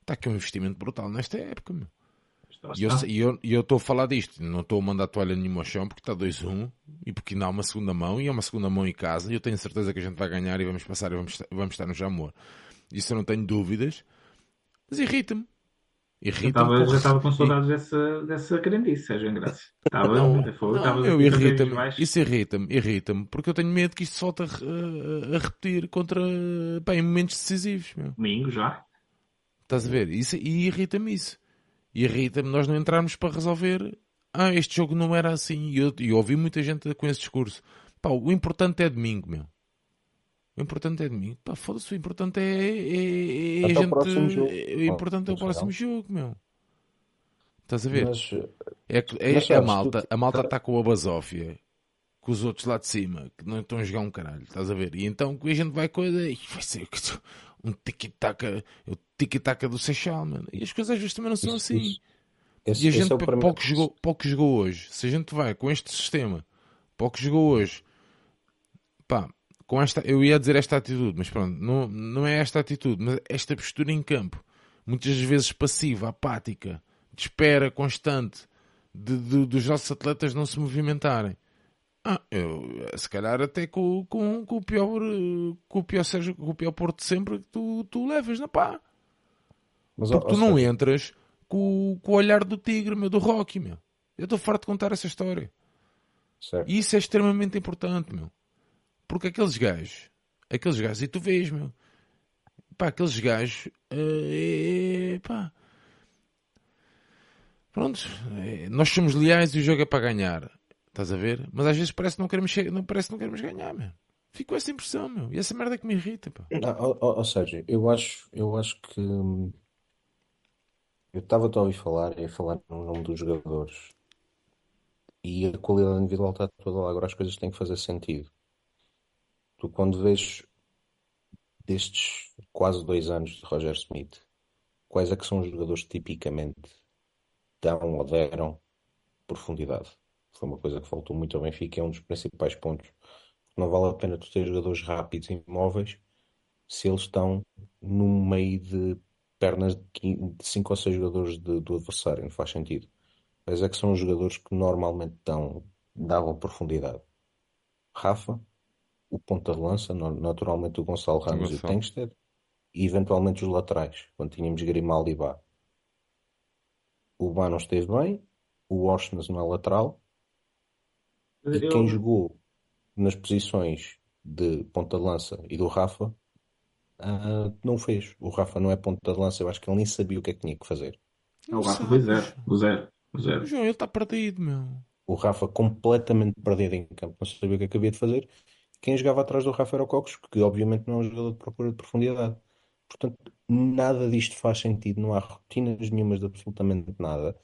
Está aqui um investimento brutal nesta época, meu. E eu estou a falar disto, não estou a mandar toalha nenhuma ao chão porque está 2-1 e porque ainda há uma segunda mão e é uma segunda mão em casa e eu tenho certeza que a gente vai ganhar e vamos passar e vamos, vamos estar no Jamor. Isso eu não tenho dúvidas, mas irrita-me. Irrita-me. Já estava com saudades dessa, dessa crendice, Sérgio Engraça. Estava, não, foi, não, eu irrita-me, isso irrita-me, irrita-me, porque eu tenho medo que isto se volte a, a, a repetir contra, pá, em momentos decisivos. Meu. Domingo já. Estás a ver? Isso, e irrita-me isso. Irrita-me nós não entrarmos para resolver. Ah, este jogo não era assim. E eu, eu ouvi muita gente com esse discurso. Pá, o importante é domingo, meu. O importante é domingo. Pá, foda-se, o importante é, é, é, é a gente. O importante é o próximo jogo, meu. Estás a ver? Mas, é, é, mas, a malta, a malta está com a basófia com os outros lá de cima que não estão a jogar um caralho, estás a ver? E então a gente vai coisa e vai ser um tiki-taka, o tiki-taka do Seixal, mano. E as coisas às vezes também não são assim. Isso. Esse, e a gente, é pouco, jogou, pouco jogou hoje. Se a gente vai com este sistema, pouco jogou hoje, pá, com esta, eu ia dizer esta atitude, mas pronto, não, não é esta atitude, mas esta postura em campo, muitas vezes passiva, apática, de espera constante, de, de, dos nossos atletas não se movimentarem. Ah, eu, se calhar até com, com, com o pior com o pior Sérgio, com o pior Porto de sempre que tu, tu levas na pá. Mas, Porque tu não entras com, com o olhar do tigre, meu, do Rocky, meu. Eu estou farto de contar essa história. Certo. E isso é extremamente importante, meu. Porque aqueles gajos, aqueles gajos, e tu vês, meu, pá, aqueles gajos, uh, é, pá, pronto, é, nós somos leais e o jogo é para ganhar. Estás a ver? Mas às vezes parece que não queremos, não, parece que não queremos ganhar, meu. Fico com essa impressão, meu. E essa merda é que me irrita, pá. Ou, seja, eu acho, eu acho que hum, eu estava a ouvir falar e a falar no nome dos jogadores e a qualidade individual está toda lá. Agora as coisas têm que fazer sentido. Tu quando vês destes quase dois anos de Roger Smith, quais é que são os jogadores que tipicamente dão ou deram profundidade? foi uma coisa que faltou muito ao Benfica, é um dos principais pontos. Não vale a pena tu ter jogadores rápidos e móveis se eles estão no meio de pernas de 5 ou 6 jogadores de, do adversário, não faz sentido. Mas é que são os jogadores que normalmente dão, davam profundidade. Rafa, o ponta de lança, naturalmente o Gonçalo Ramos e o Tengsted, e eventualmente os laterais, quando tínhamos Grimaldi e Bá. O Bá não esteve bem, o Washington não é lateral, e eu... quem jogou nas posições de ponta de lança e do Rafa uh, não fez. O Rafa não é ponta de lança, eu acho que ele nem sabia o que é que tinha que fazer. Não, o Rafa foi zero. O zero. O zero. João, ele está perdido, meu. O Rafa completamente perdido em campo, não sabia o que é que havia de fazer. Quem jogava atrás do Rafa era o Cocos, que obviamente não é um jogador de procura de profundidade. Portanto, nada disto faz sentido, não há rotinas nenhumas de absolutamente nada.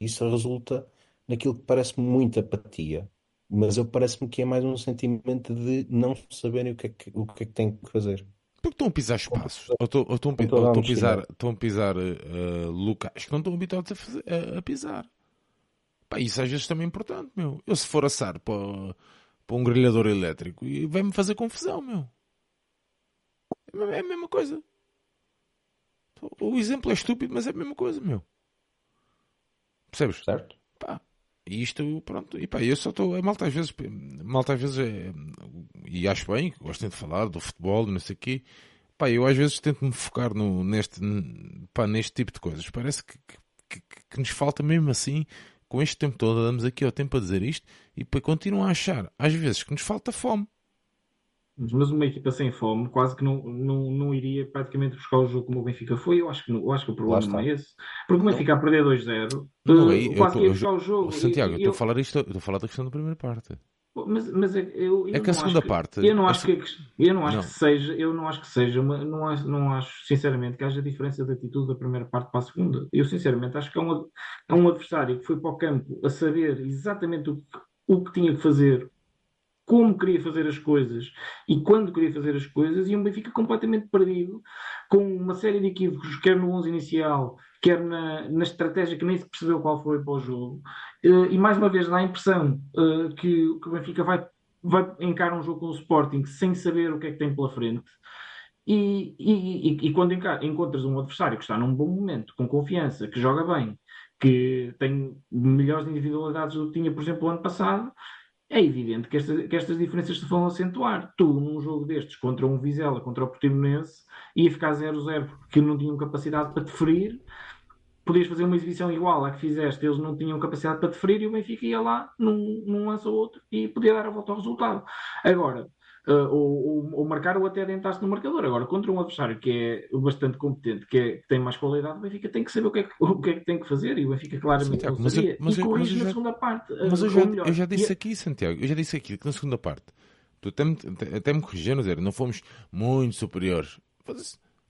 E isso resulta naquilo que parece muita apatia mas eu parece-me que é mais um sentimento de não saberem o que é que, o que, é que têm que fazer. Porque estão a pisar espaços. Ou estão, ou estão, ou estão a pisar, estão a pisar uh, locais que não estão habituados a, fazer, a, a, pisar. Pá, isso às vezes também é importante, meu. Eu se for assar para, para um grelhador elétrico, vai-me fazer confusão, meu. É a mesma coisa. O exemplo é estúpido, mas é a mesma coisa, meu. Percebes? Certo. Pá, e isto, pronto, e pá, eu só estou. A malta às vezes, malta às vezes é. E acho bem, gostem de falar do futebol, não sei o quê. Pá, eu às vezes tento me focar no, neste, pá, neste tipo de coisas. Parece que, que, que, nos falta mesmo assim, com este tempo todo, andamos aqui ao tempo a dizer isto e para continuar a achar, às vezes, que nos falta fome. Mas uma equipa sem fome quase que não, não, não iria praticamente buscar o jogo como o Benfica foi. Eu acho que, eu acho que o problema não é esse. Porque o Benfica a perder 2-0, uh, quase que ia buscar o jogo. Santiago, eu estou a falar isto, estou a falar da questão da primeira parte. Mas, mas é, eu, eu é que a segunda que, parte. Eu não acho que, eu não acho não. que seja, eu não acho que seja uma, não acho, não acho sinceramente que haja diferença de atitude da primeira parte para a segunda. Eu sinceramente acho que é um, é um adversário que foi para o campo a saber exatamente o que, o que tinha que fazer, como queria fazer as coisas e quando queria fazer as coisas, e um Benfica completamente perdido, com uma série de equívocos, quer no 11 inicial, quer na, na estratégia que nem se percebeu qual foi para o jogo. Uh, e mais uma vez dá a impressão uh, que, que, o Benfica vai, vai encarar um jogo com o Sporting sem saber o que é que tem pela frente. E, e, e, quando encontras um adversário que está num bom momento, com confiança, que joga bem, que tem melhores individualidades do que tinha, por exemplo, o ano passado, é evidente que, esta, que estas diferenças se vão acentuar. Tu, num jogo destes, contra um Vizela, contra o Portimonense, ia ficar 0-0 porque não tinham capacidade para te ferir, podias fazer uma exibição igual à que fizeste, eles não tinham capacidade para te ferir e o Benfica ia lá num, num lance ou outro e podia dar a volta ao resultado. Agora, uh, ou, ou, ou, marcar ou até adentrar-se no marcador. Agora, contra um adversário que é bastante competente, que, é, que, tem mais qualidade, o Benfica tem que saber o que é que, o que, é que tem que fazer e o Benfica claramente Santiago, não sabia. Mas, eu, mas, corrige na já, segunda parte. Uh, mas eu já, eu já disse e... aqui, Santiago, eu já disse aqui que na segunda parte, tu até me, até me corrigindo, dizer, não fomos muito superiores.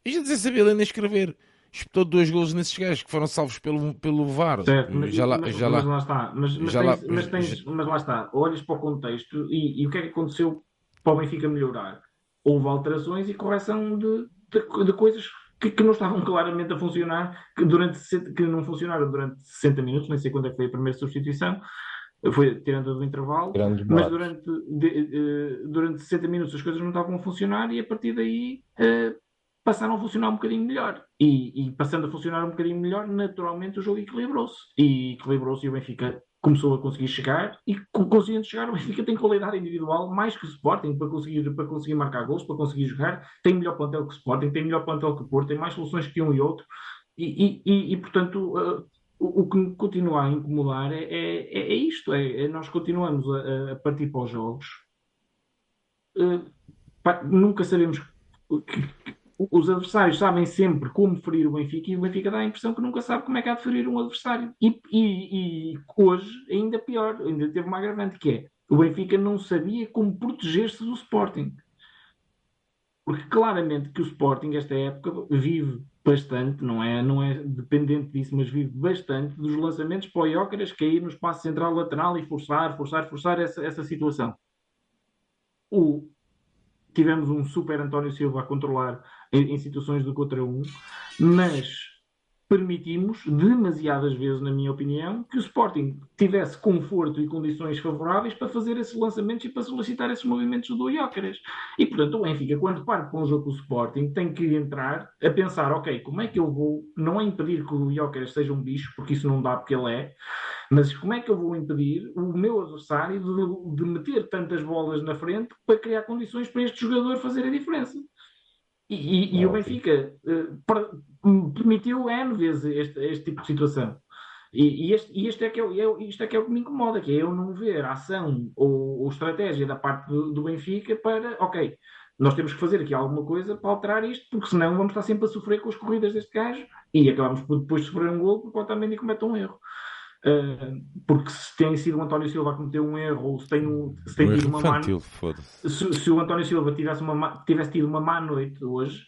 Eu já disse ler nem escrever espetou dois golos nesses gajos que foram salvos pelo, pelo VAR. Certo, mas, já lá, mas, já mas lá, lá está. Mas, mas, tens, lá, mas, tens, mas lá está. Olhas para o contexto e, e o que é que aconteceu para o Benfica melhorar. Houve alterações e correção de, de, de coisas que, que, não estavam claramente a funcionar, que, durante, que não funcionaram durante 60 minutos, nem sei quando é que foi a primeira substituição, foi tirando do intervalo, Grande mas durante, de, uh, durante 60 minutos as coisas não estavam a funcionar e a partir daí uh, passaram a funcionar um bocadinho melhor. E, e, passando a funcionar um bocadinho melhor, naturalmente o jogo equilibrou-se. E equilibrou-se e o Benfica começou a conseguir chegar. E conseguindo chegar o Benfica tem qualidade individual mais que o Sporting para conseguir, para conseguir marcar gols, para conseguir jogar, tem melhor plantel que o Sporting, tem melhor plantel que o Porto, tem mais soluções que um e outro. E, e, e portanto uh, o, o, que me continua a incomodar é, é, é isto, é, é, nós continuamos a, a, partir para os jogos. Uh, pá, nunca sabemos os adversários sabem sempre como ferir o Benfica e o Benfica dá a impressão que nunca sabe como é que há de ferir um adversário. E, e, e hoje, ainda pior, ainda teve uma agravante, que é o Benfica não sabia como proteger-se do Sporting. Porque claramente que o Sporting, esta época, vive bastante, não é, não é dependente disso, mas vive bastante dos lançamentos para o Jóqueras cair no espaço central lateral e forçar, forçar, forçar essa, essa situação. O, tivemos um super António Silva a controlar em, em situações do contra um, mas permitimos demasiadas vezes, na minha opinião, que o Sporting tivesse conforto e condições favoráveis para fazer esses lançamentos e para solicitar esses movimentos do Iócaras. E, portanto, o Benfica, quando parte para um jogo com o Sporting, tem que entrar a pensar, ok, como é que eu vou, não é impedir que o Iócaras seja um bicho, porque isso não dá porque ele é, mas como é que eu vou impedir o meu adversário de, de meter tantas bolas na frente para criar condições para este jogador fazer a diferença? E, e, e o Benfica uh, permitiu N vezes este, este, tipo de situação. E, e, este, e este é que é, é, isto é que é o que me incomoda, que é eu não ver a ação ou, ou estratégia da parte do, do, Benfica para, ok, nós temos que fazer aqui alguma coisa para alterar isto, porque senão vamos estar sempre a sofrer com as corridas deste gajo e acabamos por depois sofrer um gol porque o Otamendi comete um erro. Uh, porque se tem sido o António Silva a cometer um erro ou se tem, um, se tem um tido uma infantil, má se, se, o António Silva tivesse, uma, tivesse tido uma má noite hoje,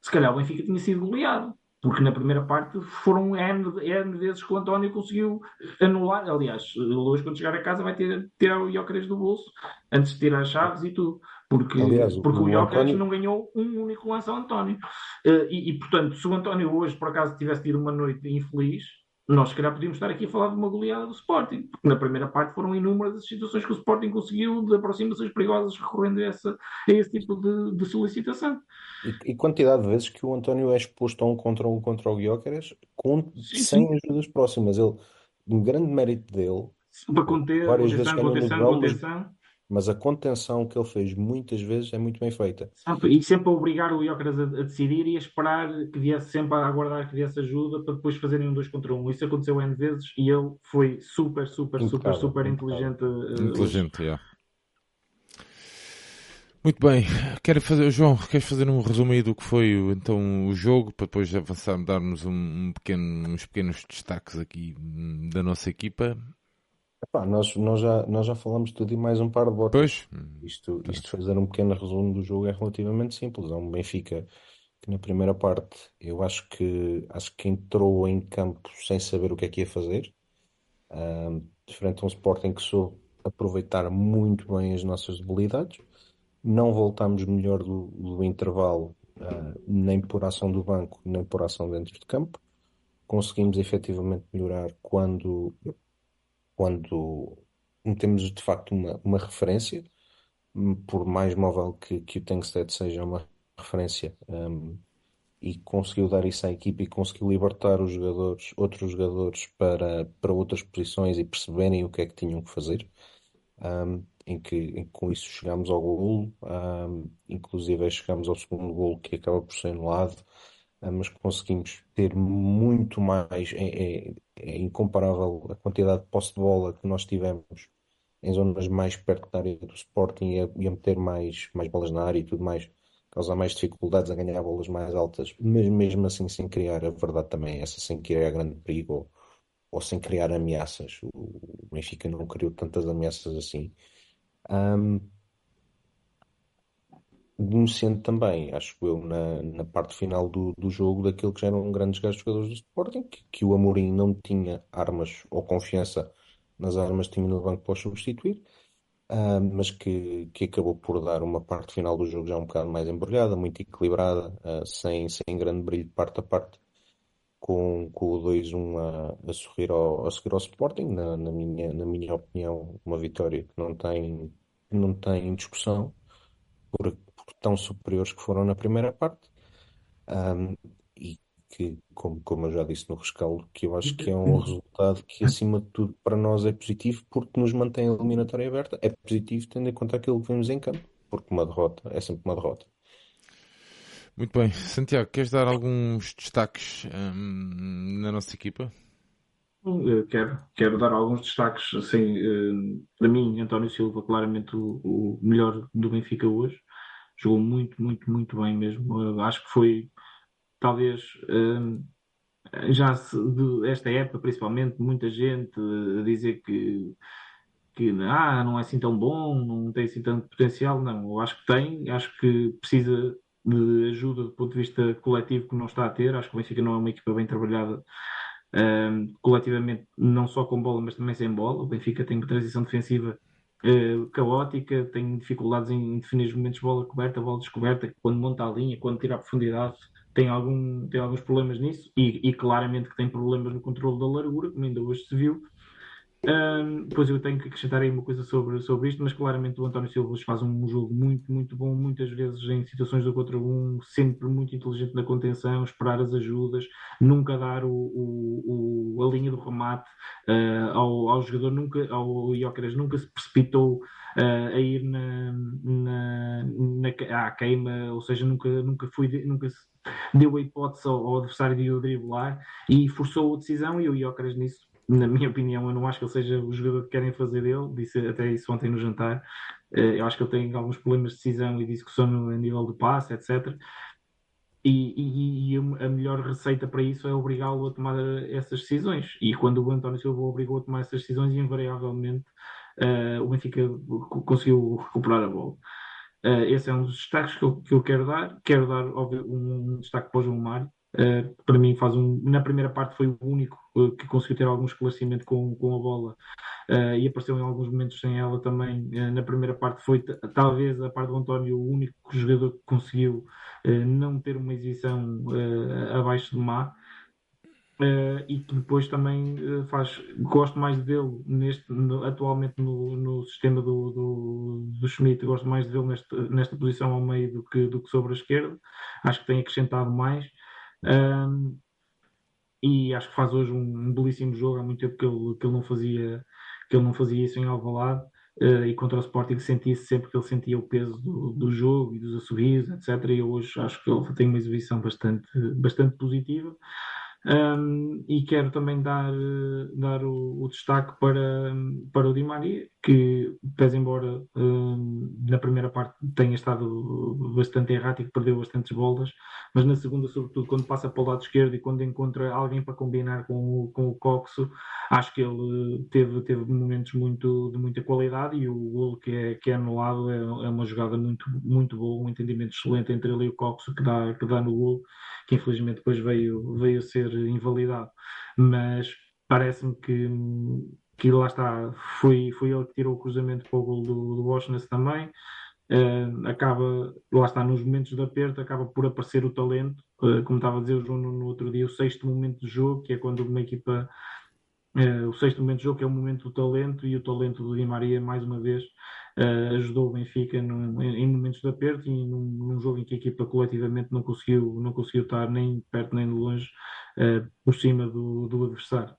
se calhar o Benfica tinha sido goleado. Porque na primeira parte foram N, N vezes que o António conseguiu anular. Aliás, hoje, quando chegar a casa, vai ter tirar o Iócares do bolso antes de tirar as chaves e tudo. Porque, Aliás, porque o, o Iócares António... não ganhou um único lance ao António. Uh, e, e, portanto, se o António hoje, por acaso, tivesse tido uma noite infeliz, nós, se calhar, podíamos estar aqui a falar de uma goleada do Sporting, porque na primeira parte foram inúmeras as situações que o Sporting conseguiu de aproximações perigosas recorrendo a, essa, a esse tipo de, de solicitação. E, e, quantidade de vezes que o António é exposto a um contra um contra o Guiócaras com, sem ajudas próximas. Ele, um grande mérito dele, para conter, várias contenção, vezes contenção, contenção mas a contenção que ele fez muitas vezes é muito bem feita. E sempre a obrigar o Iócaras a, a, decidir e a esperar que viesse sempre a aguardar que viesse ajuda para depois fazerem um 2 contra 1. Um. Isso aconteceu N vezes e ele foi super, super, impecável, super, super inteligente. Uh, inteligente, é. Muito bem, quero fazer, João, queres fazer um resumo aí do que foi então o jogo para depois avançar, darmos um, um pequeno, uns pequenos destaques aqui hum, da nossa equipa Epá, nós, nós, já, nós já falamos tudo e mais um par de botas. Pois. Isto, isto fazer um pequeno resumo do jogo é relativamente simples. É um Benfica que na primeira parte eu acho que acho que entrou em campo sem saber o que é que ia fazer. Um, diferente a um Sporting que soube aproveitar muito bem as nossas debilidades. Não voltámos melhor do, do intervalo, uh, nem por ação do banco, nem por ação dentro de campo. Conseguimos efetivamente melhorar quando quando temos de facto uma, uma referência, por mais móvel que, que o Tankstead seja uma referência. Um, e conseguiu dar isso à equipa e conseguiu libertar os jogadores, outros jogadores para, para outras posições e perceberem o que é que tinham que fazer. Um, em que, em com isso chegámos ao gol, um, inclusive chegámos ao segundo gol que acaba por ser anulado, mas conseguimos ter muito mais, é, é, é, incomparável a quantidade de posse de bola que nós tivemos em zonas mais perto da área do Sporting e a, e a meter mais, mais bolas na área e tudo mais causar mais dificuldades a ganhar bolas mais altas, mas mesmo assim sem criar, a verdade também é essa, sem criar grande perigo ou, ou sem criar ameaças. O Benfica não criou tantas ameaças assim. Um, beneficiando também, acho eu, na, na parte final do, do jogo, daquilo que já eram grandes gajos jogadores do Sporting, que, que o Amorim não tinha armas ou confiança nas armas que tinha no banco para substituir uh, mas que, que acabou por dar uma parte final do jogo já um bocado mais embrulhada, muito equilibrada, uh, sem, sem grande brilho de parte a parte, com, com o 2-1 a, a, a seguir ao Sporting, na, na, minha, na minha opinião, uma vitória que não tem, não tem discussão, por tão superiores que foram na primeira parte. Um, e que, como, como eu já disse no rescaldo, que eu acho que é um resultado que, acima de tudo, para nós é positivo porque nos mantém a eliminatória aberta. É positivo tendo em conta aquilo que vemos em campo, porque uma derrota é sempre uma derrota. Muito bem. Santiago, queres dar alguns destaques hum, na nossa equipa? Quero, quero dar alguns destaques. Assim, hum, para mim, António Silva, claramente o, o melhor do Benfica hoje. Jogou muito, muito, muito bem mesmo. Acho que foi talvez hum, já se, esta época, principalmente, muita gente a dizer que, que ah, não é assim tão bom, não tem assim tanto potencial. Não, eu acho que tem, acho que precisa de ajuda do ponto de vista coletivo que não está a ter. Acho que o Benfica não é uma equipa bem trabalhada um, coletivamente, não só com bola, mas também sem bola. O Benfica tem uma transição defensiva uh, caótica, tem dificuldades em definir os momentos de bola coberta, bola descoberta, quando monta a linha, quando tira a profundidade tem, algum, tem alguns problemas nisso e, e, claramente que tem problemas no controle da largura, como ainda hoje se viu. Um, depois eu tenho que acrescentar aí uma coisa sobre, sobre isto, mas claramente o António Silva faz um jogo muito, muito bom, muitas vezes em situações do contra um, sempre muito inteligente na contenção, esperar as ajudas, nunca dar o, o, o a linha do remate uh, ao, ao jogador, nunca, ao Iócaras nunca se precipitou uh, a ir na, na, na, à queima, ou seja, nunca, nunca, foi, nunca se deu a hipótese ao, ao adversário de o driblar e forçou a decisão e o Iócaras nisso na minha opinião, eu não acho que ele seja o jogador que querem fazer dele, disse até isso ontem no jantar. Eh, eu acho que ele tem alguns problemas de decisão e discussão no nível do passe, etc. E, e, e, a melhor receita para isso é obrigá-lo a tomar essas decisões. E quando o António Silva obrigou a tomar essas decisões, invariavelmente uh, o Benfica conseguiu recuperar a bola. Uh, esse é um dos destaques que eu, que eu quero dar. Quero dar óbvio, um, um destaque para o João Mário. Uh, para mim, faz um, na primeira parte foi o único uh, que conseguiu ter algum esclarecimento com, com a bola uh, e apareceu em alguns momentos sem ela também. na primeira parte foi talvez a parte do António o único jogador que conseguiu não ter uma exibição abaixo de má. E que depois também faz. Gosto mais de vê-lo neste, no, atualmente no, no sistema do, do, do, Schmidt, gosto mais de vê-lo nesta, nesta posição ao meio do que, do que sobre a esquerda. Acho que tem acrescentado mais. Um, e acho que faz hoje um, um, belíssimo jogo. Há muito tempo que ele, que ele, não, fazia, que ele não fazia isso em Alvalade. Uh, e contra o Sporting sentia-se sempre que ele sentia o peso do, do jogo e dos assobios, etc. E hoje acho que ele tem uma exibição bastante, bastante positiva. Um, e quero também dar, dar o, o, destaque para, para o Di Maria, que, pese embora um, na primeira parte tenha estado bastante errático, perdeu bastantes bolas, mas na segunda, sobretudo, quando passa para o lado esquerdo e quando encontra alguém para combinar com o, com o Coxo, acho que ele teve, teve momentos muito, de muita qualidade e o golo que é, que é anulado é, é uma jogada muito, muito boa, um entendimento excelente entre ele e o Coxo que dá, que dá no golo que infelizmente depois veio, veio ser invalidado. Mas parece-me que, que lá está, foi, foi ele que tirou o cruzamento para o gol do, do Washington também. Uh, acaba, lá está, nos momentos de aperto, acaba por aparecer o talento, uh, como estava a dizer o João no, outro dia, o sexto momento de jogo, que é quando uma equipa, uh, o sexto momento de jogo, que é o momento do talento, e o talento do Di Maria, mais uma vez, ajudou o Benfica em, momentos de aperto e num, num, jogo em que a equipa coletivamente não conseguiu, não conseguiu estar nem perto nem de longe uh, por cima do, do adversário.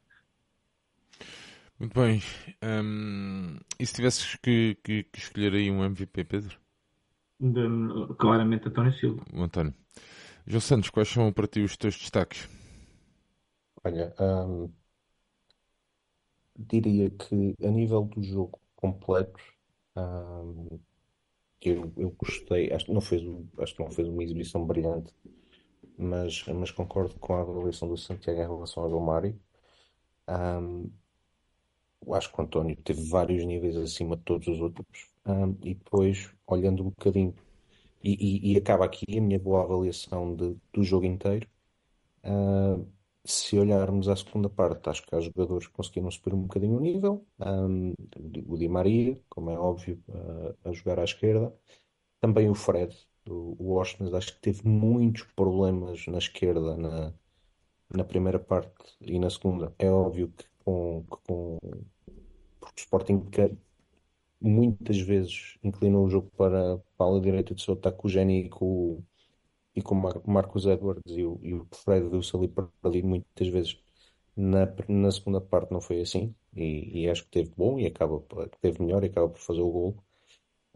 Muito bem. Um, e se tivesses que, que, que, escolher aí um MVP, Pedro? De, claramente António Silva. O António. João Santos, quais são para ti os teus destaques? Olha, um, diria que a nível do jogo completo, um, eu, eu gostei, acho que não fez, acho que não fez uma exibição brilhante, mas, mas concordo com a avaliação do Santiago em relação ao João Mário. Um, acho que o António teve vários níveis acima de todos os outros. Um, e depois, olhando um bocadinho, e, e, e, acaba aqui a minha boa avaliação de, do jogo inteiro. Uh, se olharmos à segunda parte, acho que há jogadores que conseguiram subir um bocadinho o nível. Um, o Di Maria, como é óbvio, uh, a jogar à esquerda. Também o Fred, o, Washington, acho que teve muitos problemas na esquerda na, na primeira parte e na segunda. É óbvio que com, com porque o Sporting muitas vezes inclinou o jogo para, para a direita de seu ataque o Jenny e com, e com o Marcos Edwards e o, e o Fred deu-se ali para ali muitas vezes. Na, na segunda parte não foi assim e, e acho que teve bom e acaba teve melhor e acaba por fazer o gol.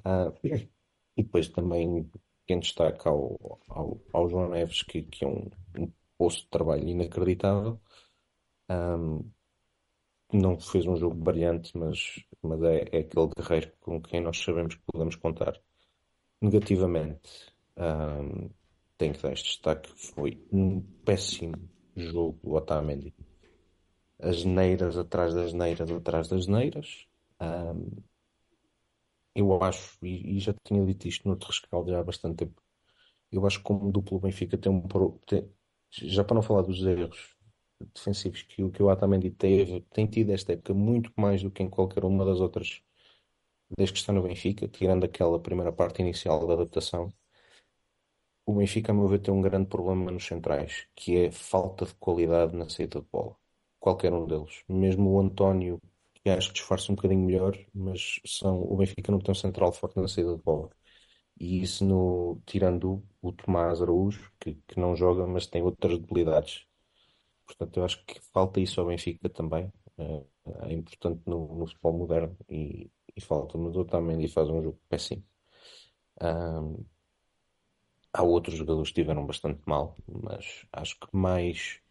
Ah, e depois também quem destaca ao, ao, ao João Neves, que, que é um, um poço de trabalho inacreditável. Um, não fez um jogo brilhante, mas, mas é, é aquele guerreiro com quem nós sabemos que podemos contar. Negativamente, um, tenho que dar este destaque: foi um péssimo jogo do Otamendi. As neiras atrás das neiras atrás das neiras. Um, eu acho, e, e, já tinha dito isto no rescaldo já há bastante tempo, eu acho que como duplo Benfica tem um. Tem, já para não falar dos erros defensivos que, o que o Otamendi teve, tem tido esta época muito mais do que em qualquer uma das outras desde que está no Benfica, tirando aquela primeira parte inicial da adaptação. O Benfica, a meu ver, tem um grande problema nos centrais, que é falta de qualidade na saída de bola. Qualquer um deles. Mesmo o António, acho que disfarça um bocadinho melhor, mas são, o Benfica tem um central forte na saída de bola. E isso, no, tirando o Tomás Araújo, que, que não joga, mas tem outras debilidades Portanto, eu acho que falta isso ao Benfica também. É, é importante no, no futebol moderno e, e falta-nos o Otamendi faz um jogo péssimo. Um, há outros jogadores que estiveram bastante mal, mas acho que mais,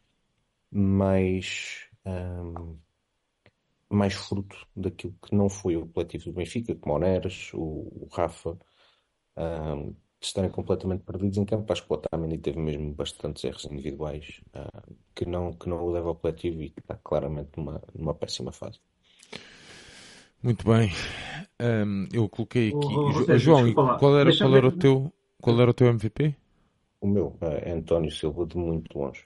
mais, um, mais fruto daquilo que não foi o coletivo do Benfica, como o Neres, o, o Rafa, um, de estarem completamente perdidos em campo. Acho que o Otamendi teve mesmo bastantes erros individuais uh, que, não, que não o leva ao coletivo e está claramente numa, numa péssima fase. Muito bem. Um, eu coloquei aqui. Oh, oh, João, qual era, qual, era o teu, qual era o teu MVP? O meu é António Silva, de muito longe.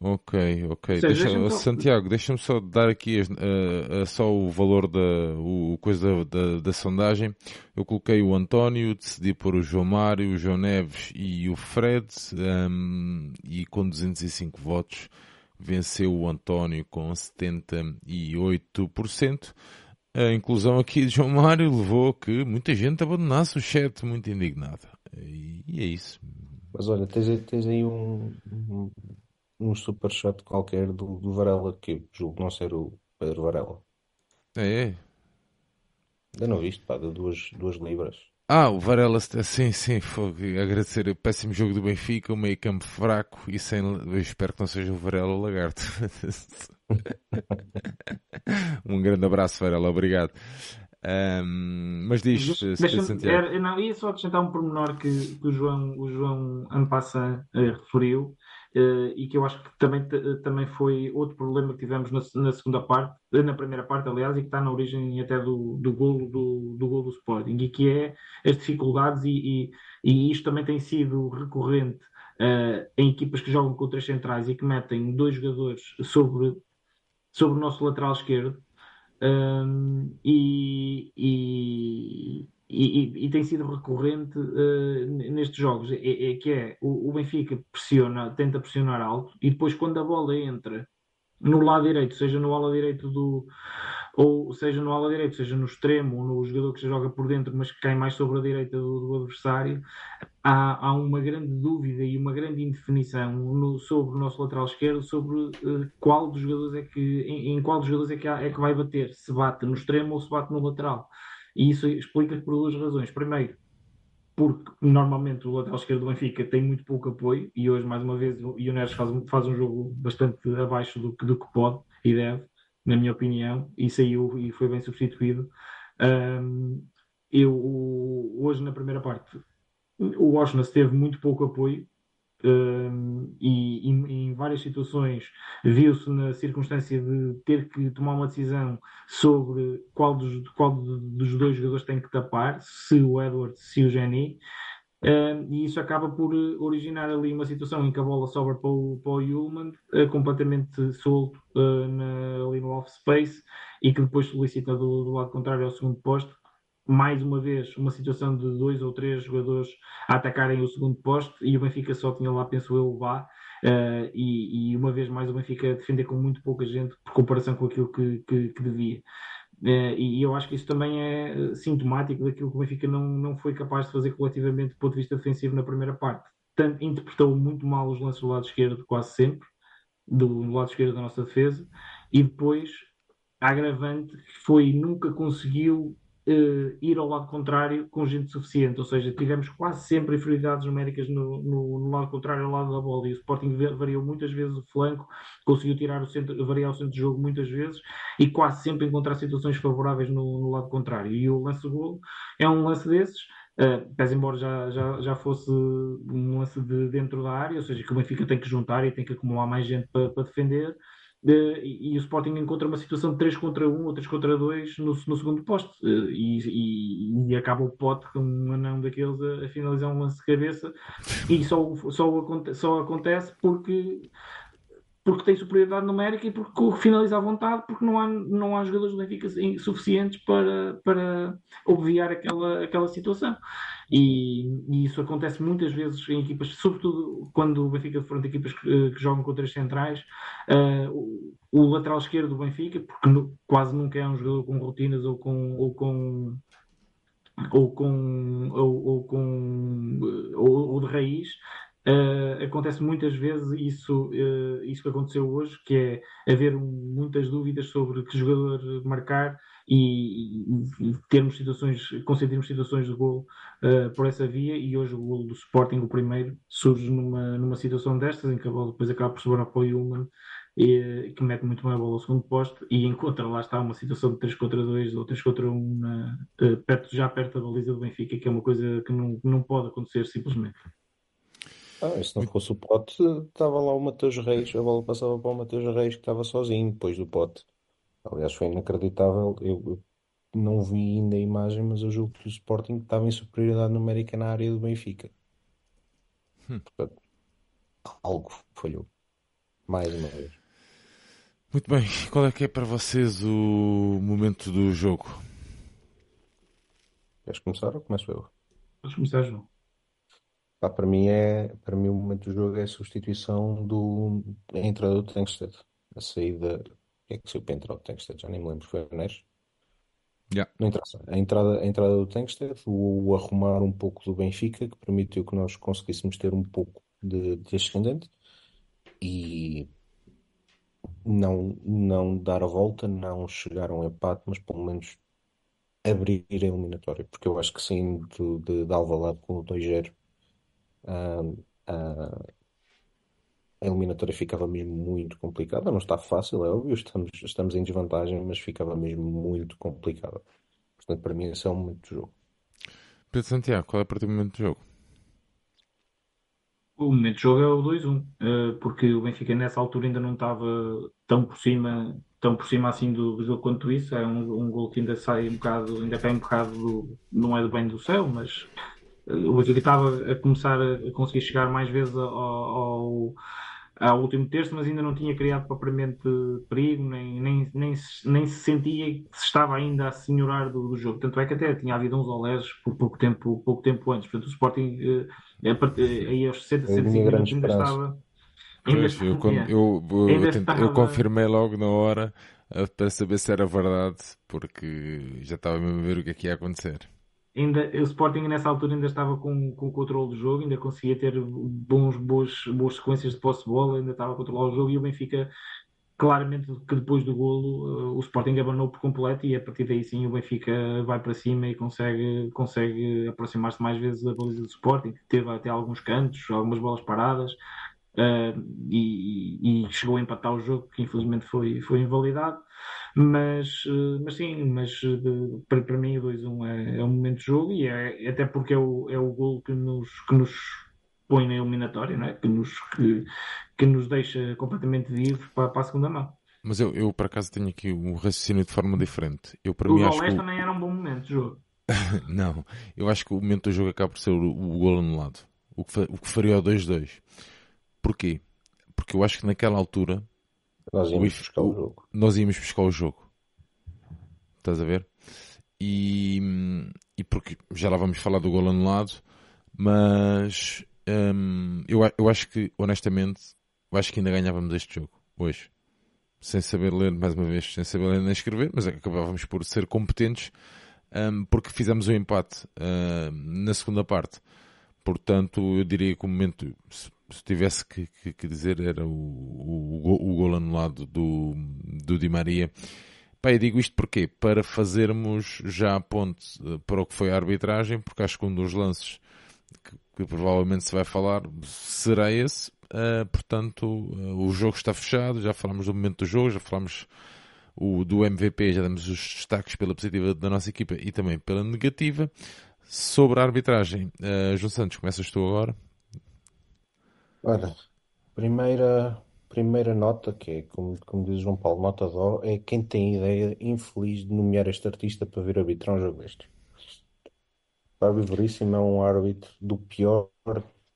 Ok, ok. Seja, deixa, deixa Santiago, deixa-me só dar aqui uh, uh, só o valor da o, coisa da, da, da, sondagem. Eu coloquei o António, decidi pôr o João Mário, o João Neves e o Fred, um, e com 205 votos venceu o António com 78%. A inclusão aqui de João Mário levou que muita gente abandonasse o chat muito indignada. E, e é isso. Mas olha, tens, tens aí um, um um superchat qualquer do, do Varela, que julgo não ser o Pedro Varela. É? Ainda não viste, pá, de duas, duas libras. Ah, o Varela, sim, sim, foi agradecer o péssimo jogo do Benfica, o meio campo fraco e sem, eu espero que não seja o Varela o lagarto. um grande abraço, Varela, obrigado. Um, mas diz, Santiago. Era, não, ia só acrescentar um pormenor que, que o João, o João Ampassa eh, referiu, Uh, e que eu acho que também, também foi outro problema que tivemos na, na, segunda parte, eh, na primeira parte, aliás, e que está na origem até do, do golo do, do, golo do Sporting, e que é as dificuldades, e, e, e isto também tem sido recorrente uh, em equipas que jogam com três centrais e que metem dois jogadores sobre, sobre o nosso lateral esquerdo. Um, e, e, e, tem sido recorrente uh, nestes jogos, é, é, que é o, o, Benfica pressiona, tenta pressionar alto e depois quando a bola entra no lado direito, seja no ala direito do, ou seja no ala direito, seja no extremo, ou no jogador que joga por dentro, mas que cai mais sobre a direita do, do adversário, há, há, uma grande dúvida e uma grande indefinição no, sobre o nosso lateral esquerdo, sobre uh, qual dos jogadores é que, em, em, qual dos jogadores é que, há, é que vai bater, se bate no extremo ou se bate no lateral. E isso explica por duas razões. Primeiro, porque normalmente o lateral esquerdo do Benfica tem muito pouco apoio e hoje, mais uma vez, o Neres faz, faz um jogo bastante abaixo do, do que pode e deve, na minha opinião, e saiu e foi bem substituído. Um, eu, hoje, na primeira parte, o Washington teve muito pouco apoio um, e, e, em várias situações viu-se na circunstância de ter que tomar uma decisão sobre qual dos, qual dos dois jogadores tem que tapar, se o Edwards, se o Jenny. Um, e isso acaba por originar ali uma situação em que a bola sobra para o, para o Ullman, uh, completamente solto uh, na, ali no off-space, e que depois solicita do, do lado contrário ao segundo posto mais uma vez uma situação de dois ou três jogadores a atacarem o segundo poste e o Benfica só tinha lá, penso eu, Bá, uh, e, e, uma vez mais o Benfica defender com muito pouca gente por comparação com aquilo que, que, que devia. Uh, e, eu acho que isso também é sintomático daquilo que o Benfica não, não foi capaz de fazer coletivamente do ponto de vista defensivo na primeira parte. Tanto, interpretou muito mal os lances do lado esquerdo, quase sempre, do, do lado esquerdo da nossa defesa, e depois agravante foi nunca conseguiu uh, ir ao lado contrário com gente suficiente, ou seja, tivemos quase sempre inferioridades numéricas no, no, no, lado contrário ao lado da bola e o Sporting variou muitas vezes o flanco, conseguiu tirar o centro, variar o centro de jogo muitas vezes e quase sempre encontrar situações favoráveis no, no lado contrário. E o lance gol é um lance desses. Uh, pese embora já, já, já fosse um lance de dentro da área, ou seja, que o Benfica tem que juntar e tem que acumular mais gente para, para defender, e, e, o Sporting encontra uma situação de 3 contra 1 ou 3 contra 2 no, no segundo poste e, e, e, acaba o pote com um anão daqueles a, a, finalizar um lance de cabeça e só, só, só acontece porque porque tem superioridade numérica e porque finaliza à vontade, porque não há, não há jogadores do Benfica suficientes para, para obviar aquela, aquela situação. E, e, isso acontece muitas vezes em equipas, sobretudo quando o Benfica defronta equipas que, que, jogam com três centrais. Uh, o, o, lateral esquerdo do Benfica, porque no, quase nunca é um jogador com rotinas ou com. Ou com ou com, ou, ou com ou, ou de raiz, Uh, acontece muitas vezes isso, uh, isso que aconteceu hoje, que é haver muitas dúvidas sobre que jogador marcar e, e, termos situações, consentirmos situações de gol uh, por essa via e hoje o gol do Sporting, o primeiro, surge numa, numa situação destas, em que a bola depois acaba por sobrar para o Human e, que mete muito bem a bola ao segundo posto e encontra lá está uma situação de 3 contra 2 ou 3 contra 1 na, perto, já perto da baliza do Benfica, que é uma coisa que não, não pode acontecer simplesmente. Ah, se não fosse o pote, estava lá o Mateus Reis, a bola passava para o Mateus Reis que estava sozinho depois do pote. Aliás, foi inacreditável. Eu, eu não vi ainda a imagem, mas eu julgo que o Sporting estava em superioridade numérica na área do Benfica. Hum. Portanto, algo falhou. Mais uma vez. Muito bem, qual é que é para vocês o momento do jogo? Queres começar ou começo eu? Podes começar, João. Pá, para mim é, para mim o momento do jogo é a substituição do a entrada do Tankstead. A saída. Que é que saiu para entrar o Tankstead? Já nem me lembro, foi o Neres? Yeah. Não interessa. A entrada, a entrada do Tankstead, o, o arrumar um pouco do Benfica, que permitiu que nós conseguíssemos ter um pouco de, de ascendente e não, não dar a volta, não chegar a um empate, mas pelo menos abrir a eliminatória, porque eu acho que sim, de, de, de Alvalade com o 2-0 a eliminatória ficava mesmo muito complicada. Não está fácil, é óbvio, estamos, estamos em desvantagem, mas ficava mesmo muito complicada. Portanto, para mim, esse é o momento do jogo. Pedro Santiago, qual é para ti o momento do jogo? O momento do jogo é o 2-1, eh, porque o Benfica nessa altura ainda não estava tão por cima, tão por cima assim do, do jogo quanto isso. É um, um gol que ainda sai um bocado, ainda cai um bocado do, não é do bem do céu, mas o Benfica estava a começar a conseguir chegar mais vezes ao, ao, ao, último terço, mas ainda não tinha criado propriamente perigo, nem, nem, nem, nem se sentia que se estava ainda a senhorar do, do, jogo. Tanto é que até tinha havido uns olés por pouco tempo, pouco tempo antes. Portanto, o Sporting eh, eh, aí aos 60, 65 minutos ainda estava. Pois, eu, eu, eu, eu, confirmei logo na hora para saber se era verdade, porque já estava mesmo a ver o que é que ia acontecer. Ainda, o Sporting nessa altura ainda estava com, com o controle do jogo, ainda conseguia ter bons, boas, boas sequências de posse de bola, ainda estava a controlar o jogo e o Benfica claramente que depois do golo uh, o Sporting abanou por completo e a partir daí sim o Benfica vai para cima e consegue, consegue aproximar-se mais vezes da baliza do Sporting, teve até alguns cantos, algumas bolas paradas uh, e, e, chegou a empatar o jogo que infelizmente foi, foi invalidado mas, uh, mas sim, mas de, para, para mim o 2-1 é, é um momento de jogo e é, até porque é o, é o golo que nos, que nos põe na eliminatória, não é? que, nos, que, que nos deixa completamente vivos para, para a segunda mão. Mas eu, eu, por acaso, tenho aqui um raciocínio de forma diferente. Eu, para o mim, acho que... também era um bom momento de jogo. não, eu acho que o momento do jogo acaba por ser o, o gol anulado. O que, o que faria o 2-2. Porquê? Porque eu acho que naquela altura nós íamos o, buscar o jogo. Nós íamos buscar o jogo. Estás a ver? E, e porque já lá vamos falar do gol anulado, mas Hum, eu, eu acho que, honestamente, eu acho que ainda ganhávamos este jogo hoje. Sem saber ler, mais uma vez, sem saber ler nem escrever, mas acabávamos por ser competentes um, porque fizemos o um empate uh, na segunda parte. Portanto, eu diria que o momento, se, se tivesse que, que, que, dizer, era o, o, o, gol anulado do, do Di Maria. Pá, eu digo isto porquê? Para fazermos já a ponte uh, para o que foi a arbitragem, porque acho que um dos lances que, que provavelmente se vai falar será esse. Uh, portanto, uh, o jogo está fechado. Já falamos do momento do jogo, já falamos o, do MVP, já damos os destaques pela positiva da nossa equipa e também pela negativa. Sobre a arbitragem, uh, João Santos, começas tu agora. Olha, primeira, primeira nota, que é, como, como diz João Paulo, nota dó, é quem tem ideia infeliz de nomear este artista para vir arbitrar um jogo destes. Fábio Veríssimo é um árbitro do pior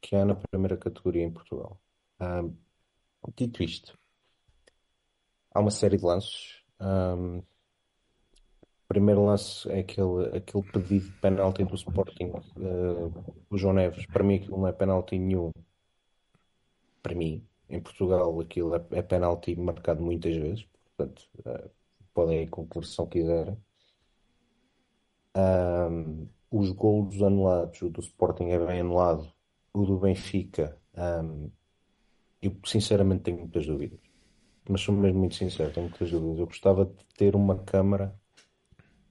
que há na primeira categoria em Portugal. Um, dito isto, há uma série de lances. Um, o primeiro lance é aquele, aquele pedido de penalti do Sporting, uh, o João Neves. Para mim, aquilo não é penalti nenhum. Para mim, em Portugal, aquilo é, é penalti marcado muitas vezes. Portanto, uh, podem ir com que versão quiserem. Um, os golos anulados, o do Sporting é bem anulado, o do Benfica, um, eu sinceramente tenho muitas dúvidas. Mas sou mesmo muito sincero, tenho muitas dúvidas. Eu gostava de ter uma câmara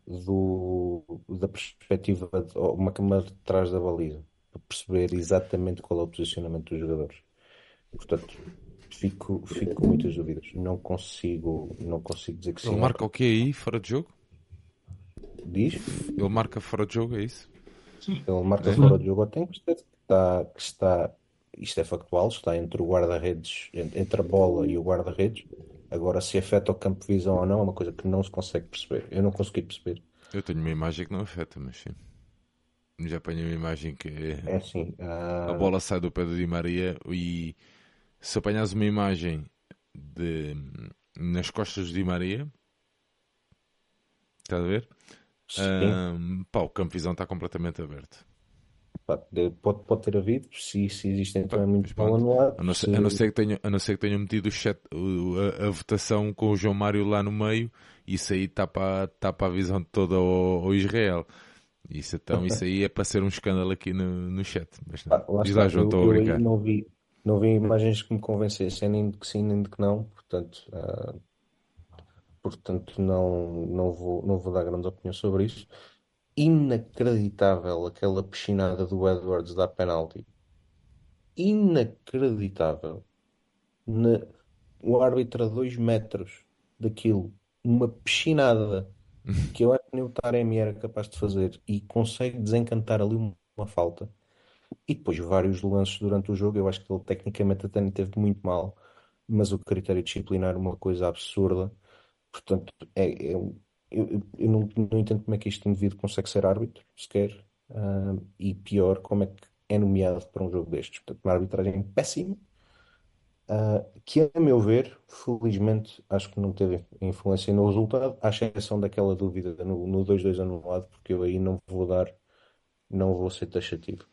do, da perspectiva, de, uma câmara de trás da baliza, para perceber exatamente qual é o posicionamento dos jogadores. Portanto, fico, fico com muitas dúvidas. Não consigo, não consigo dizer que sim. Ele marca o que aí, fora de jogo? Diz? Ele marca fora de jogo, é isso? Sim. Ele marca é. fora de jogo tem que está, que está, isto é factual, está entre o guarda-redes, entre a bola e o guarda-redes. Agora, se afeta o campo de visão ou não, é uma coisa que não se consegue perceber. Eu não consegui perceber. Eu tenho uma imagem que não afeta, mas sim. Já apanhei uma imagem que é assim, uh... a bola sai do pé do Di Maria e se apanhas uma imagem de nas costas Di Maria, estás a ver? Um, pá, o campo visão está completamente aberto. pode, pode ter havido, se, se existem então é muito anulado. A não, ser, se... a, não ser que tenha, a não ser que tenham metido o chat, a, a, votação com o João Mário lá no meio, isso aí está para, tá para a visão toda ao, ao Israel. Isso, então, isso aí é para ser um escândalo aqui no, no chat. Mas não. Ah, Diz lá, João, estou a brincar. Não vi, não vi imagens que me convencessem nem de que sim, nem de que não. Portanto, uh, portanto não, não, vou, não vou dar grande opinião sobre isso. Inacreditável aquela piscinada do Edwards da penalti. Inacreditável. Na, o árbitro a 2 metros daquilo, uma piscinada que eu acho que nem o Taremi era capaz de fazer e consegue desencantar ali uma, uma falta. E depois vários lances durante o jogo, eu acho que ele tecnicamente até nem teve muito mal, mas o critério disciplinar é uma coisa absurda. Portanto, é, é eu, eu, não, não, entendo como é que este indivíduo consegue ser árbitro, sequer, uh, e pior, como é que é nomeado para um jogo destes. Portanto, uma arbitragem péssima, uh, que, a meu ver, felizmente, acho que não teve influência no resultado, à exceção daquela dúvida no, no 2-2 anulado, porque eu aí não vou dar, não vou ser taxativo.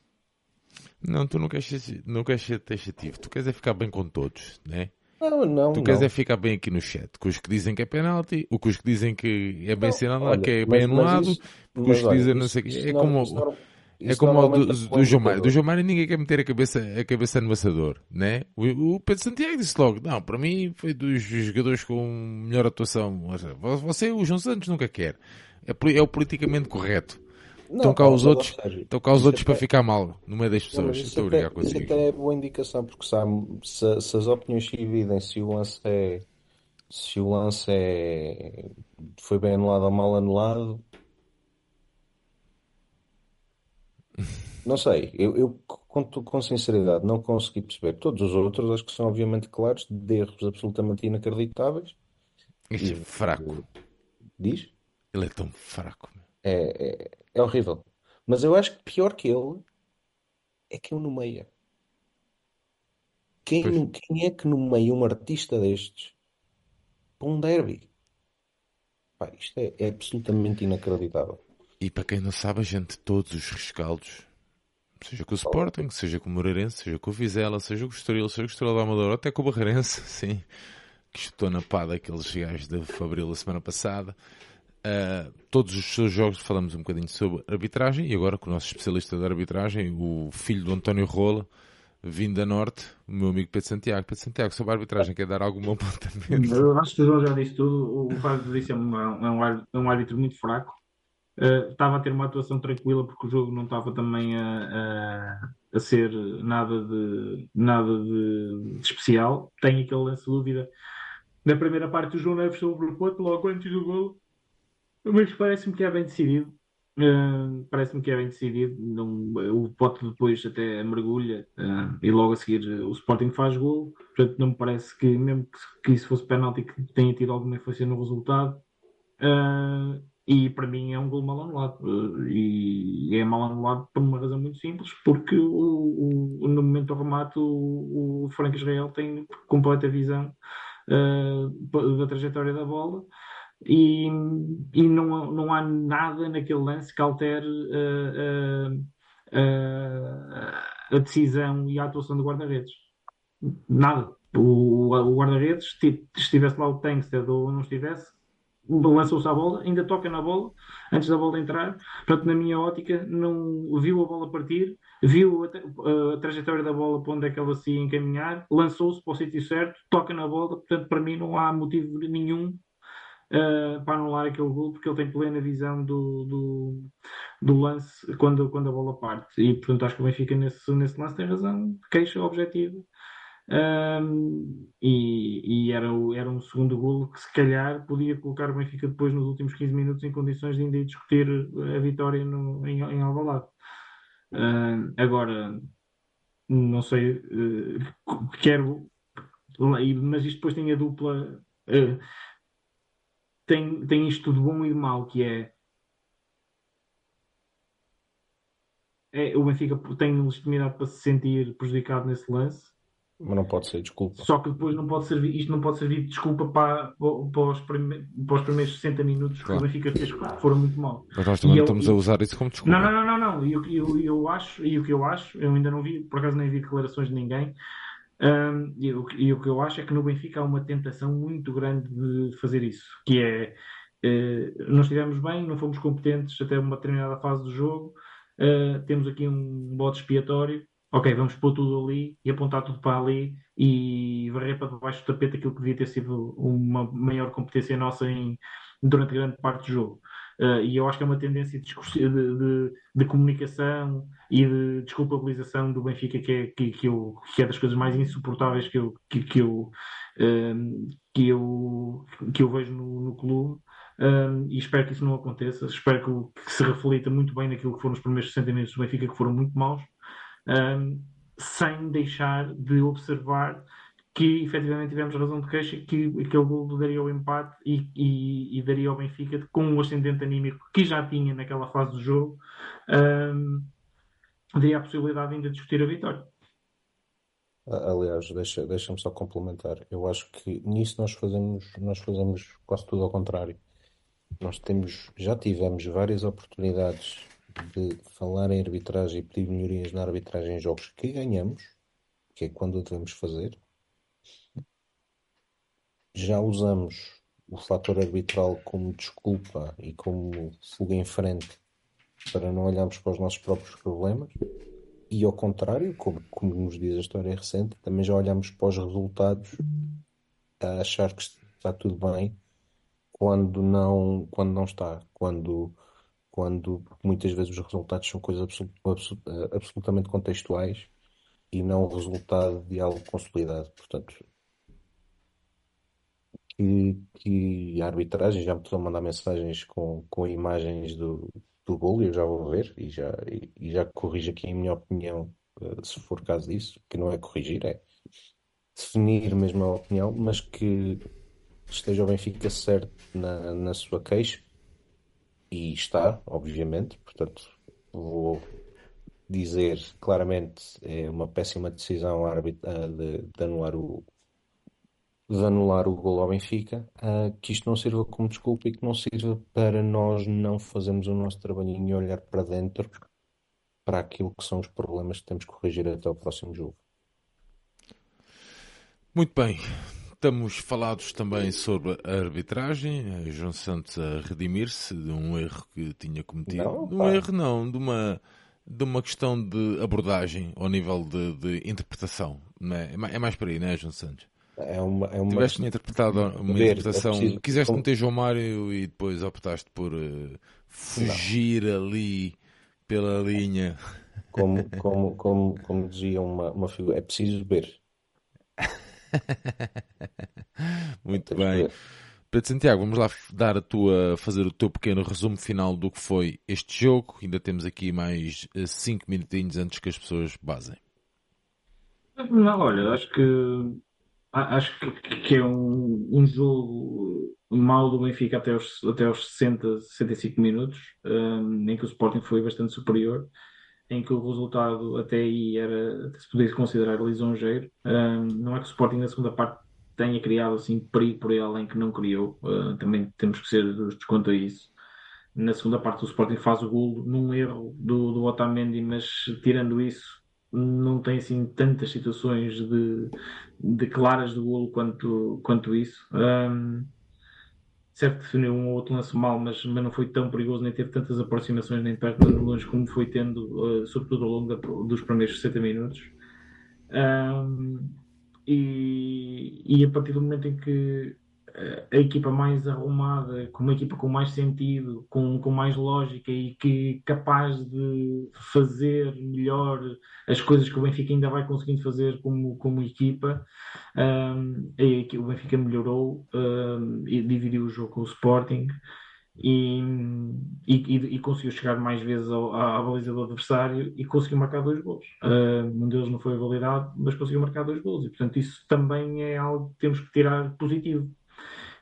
Não, tu não queres ser, não queres ser taxativo, tu queres é ficar bem com todos, né? Não, não, Tu não. queres é ficar bem aqui no chat, com os que dizem que é penalti, com os que dizem que é bem Não, olha, que é bem anulado, com os que dizem não sei o quê. É não- como, não- é isso como o do, do, é João Mário. Do João Mário ninguém quer meter a cabeça, a cabeça no amassador, né? O, o Pedro Santiago disse logo, não, para mim foi dos jogadores com melhor atuação. Você, o João Santos, nunca quer. É, é o politicamente correto. Não, Estão cá os outros, estão cá os isso outros para ficar mal no meio das Não, pessoas. Estou a até, brincar isso até é boa indicação, porque sabe, se, se as opiniões se dividem, se o lance é, se o lance é, foi bem anulado ou mal anulado, não sei, eu, eu com, com sinceridade não consegui perceber. Todos os outros acho que são obviamente claros, de erros absolutamente inacreditáveis. Este é fraco. Diz? Ele é tão fraco. meu. É, é, é horrível. Mas eu acho que pior que ele é quem o nomeia. Quem, Pois. quem é que nomeia um artista destes para um derby? Pá, isto é, é absolutamente inacreditável. E para quem não sabe, a gente, todos os rescaldos, seja com o Sporting, seja com o Moreirense, seja com o Vizela, seja com o Estoril, seja com o Estrela da Amadora, até com o Barreirense, sim, que estou na pá daqueles gajos de Fabril a semana passada. Ah, todos os seus jogos falamos um bocadinho sobre arbitragem e agora com o nosso especialista de arbitragem, o filho do António Rola, vindo da Norte, o meu amigo Pedro Santiago. Pedro Santiago, sobre a arbitragem, quer dar algum apontamento? Eu acho que o João já disse tudo. O Fábio disse é um, é um árbitro, é um árbitro muito fraco. Uh, estava a ter uma atuação tranquila porque o jogo não estava também a, a, a ser nada de, nada de, de especial. Tem aquele lance dúvida. Na primeira parte, o João Neves sobre o Porto, logo antes do gol. Mas parece-me que é bem decidido. Uh, parece-me que é bem decidido. Não, o Pote depois até mergulha uh, e logo a seguir o Sporting faz gol. Portanto, não me parece que, mesmo que, que isso fosse penalti, que tenha tido alguma influência no resultado. Uh, e para mim é um gol mal anulado. E é mal anulado por uma razão muito simples, porque o, o- no momento do remate o, o Franco Israel tem completa visão uh, da trajetória da bola e, e não, não há nada naquele lance que altere uh, uh, uh, a decisão e a atuação do guarda-redes. Nada. O, o guarda-redes, se estivesse lá o Tankstead ou não estivesse, lançou-se à bola, ainda toca na bola antes da bola entrar. Portanto, na minha ótica, não viu a bola partir, viu a, tra- a trajetória da bola para onde é que ela se ia encaminhar, lançou-se para o sítio certo, toca na bola. Portanto, para mim, não há motivo nenhum uh, para anular aquele gol, porque ele tem plena visão do, do, do lance quando, quando a bola parte. E, portanto, acho que o Benfica nesse, nesse lance tem razão, queixa objetiva. Um, e, e era, era um segundo golo que se calhar podia colocar o Benfica depois nos últimos 15 minutos em condições de ainda ir discutir a vitória no, em, em Alvalade. Um, agora, não sei, uh, quero, mas isto depois tem a dupla, uh, tem, tem isto de bom e de mau, que é, é o Benfica tem legitimidade para se sentir prejudicado nesse lance. Mas não pode ser desculpa. Só que depois não pode servir, isto não pode servir de desculpa para, para, os, prime, para os primeiros 60 minutos Claro. que o Benfica fez, que foram muito mal. Mas nós também E não eu- estamos a usar isso como desculpa. Não, não, não, não, não. E que eu, eu acho, e o que eu acho, eu ainda não vi, por acaso nem vi declarações de ninguém. Hum, e, o, e o que eu acho é que no Benfica há uma tentação muito grande de fazer isso, que é eh, não estivemos bem, não fomos competentes até uma determinada fase do jogo, eh, temos aqui um bode expiatório, ok, vamos pôr tudo ali e apontar tudo para ali e varrer para debaixo do tapete aquilo que devia ter sido uma maior competência nossa em, durante grande parte do jogo. Uh, e eu acho que é uma tendência de, de, de- comunicação e de desculpabilização do Benfica que é, que, que eu, que é das coisas mais insuportáveis que eu, que, que eu, um, que eu, que eu vejo no, no clube. Um, e espero que isso não aconteça. Espero que, que se reflita muito bem naquilo que foram os primeiros 60 minutos do Benfica, que foram muito maus, um, sem deixar de observar que efetivamente tivemos razão de queixa que aquele gol daria o empate e, e- e daria ao Benfica com o ascendente anímico que já tinha naquela fase do jogo hum, daria a possibilidade ainda de discutir a vitória. Aliás, deixa, deixa-me só complementar. Eu acho que nisso nós fazemos, nós fazemos quase tudo ao contrário. Nós temos, já tivemos várias oportunidades de falar em arbitragem e pedir melhorias na arbitragem em jogos que ganhamos, que é quando o devemos fazer, já usamos o fator arbitral como desculpa e como fuga em frente para não olharmos para os nossos próprios problemas. E ao contrário, como, como nos diz a história recente, também já olhamos para os resultados a achar que está tudo bem quando não, quando não está, quando, quando muitas vezes os resultados são coisas absolutamente contextuais e não o resultado de algo consolidado. Portanto, que, que a arbitragem já me estão a mandar mensagens com, com imagens do, do gol e eu já vou ver e já, e, e já corrijo aqui a minha opinião, eh, se for caso disso, que não é corrigir, é definir mesmo a opinião, mas que esteja o Benfica certo na, na sua queixa. E está, obviamente, portanto vou dizer claramente é uma péssima decisão de, de anular o, de anular o gol ao Benfica, uh, que isto não sirva como desculpa e que não sirva para nós não fazermos o nosso trabalhinho e olhar para dentro para aquilo que são os problemas que temos que corrigir até o próximo jogo. Muito bem. Estamos falados também sobre a arbitragem, João Santos a redimir-se de um erro que tinha cometido. Não, de um erro não, de uma, de uma questão de abordagem ao nível de, de interpretação. É? é mais por aí, não é, João Santos? É uma, é uma... Tiveste interpretado uma ver, é interpretação. É preciso... Quiseste Como... meter João Mário e depois optaste por uh, fugir Não. ali pela linha. Como, como, como, como dizia uma, uma figura, é preciso ver. Muito bem. Pedro Santiago, vamos lá dar a tua, fazer o teu pequeno resumo final do que foi este jogo. Ainda temos aqui mais 5 eh, minutinhos antes que as pessoas basem. Não, olha, acho que acho que, que é um, um jogo mal do Benfica até aos, até aos 60, 65 minutos, um, em que o Sporting foi bastante superior, em que o resultado até aí era, se podia considerar lisonjeiro. Um, não é que o Sporting na segunda parte tenha criado assim perigo por ele em que não criou, uh, também temos que ser justos quanto a isso. Na segunda parte o Sporting faz o golo num erro do, do Otamendi, mas tirando isso não tem assim tantas situações de, de claras do golo quanto, quanto isso. Um, certo definiu um ou outro lance mal, mas, mas não foi tão perigoso, nem teve tantas aproximações nem perto nem longe como foi tendo, uh, sobretudo ao longo da, dos primeiros 60 minutos. Um, e, e a partir do momento em que a equipa mais arrumada, com uma equipa com mais sentido, com, com mais lógica e que capaz de fazer melhor as coisas que o Benfica ainda vai conseguindo fazer como, como equipa. Um, e o Benfica melhorou um, e dividiu o jogo com o Sporting. E, e, e, conseguiu chegar mais vezes ao, à, à baliza do adversário e conseguiu marcar dois gols. Uh, um deles não foi validado, mas conseguiu marcar dois gols. E, portanto, isso também é algo que temos que tirar positivo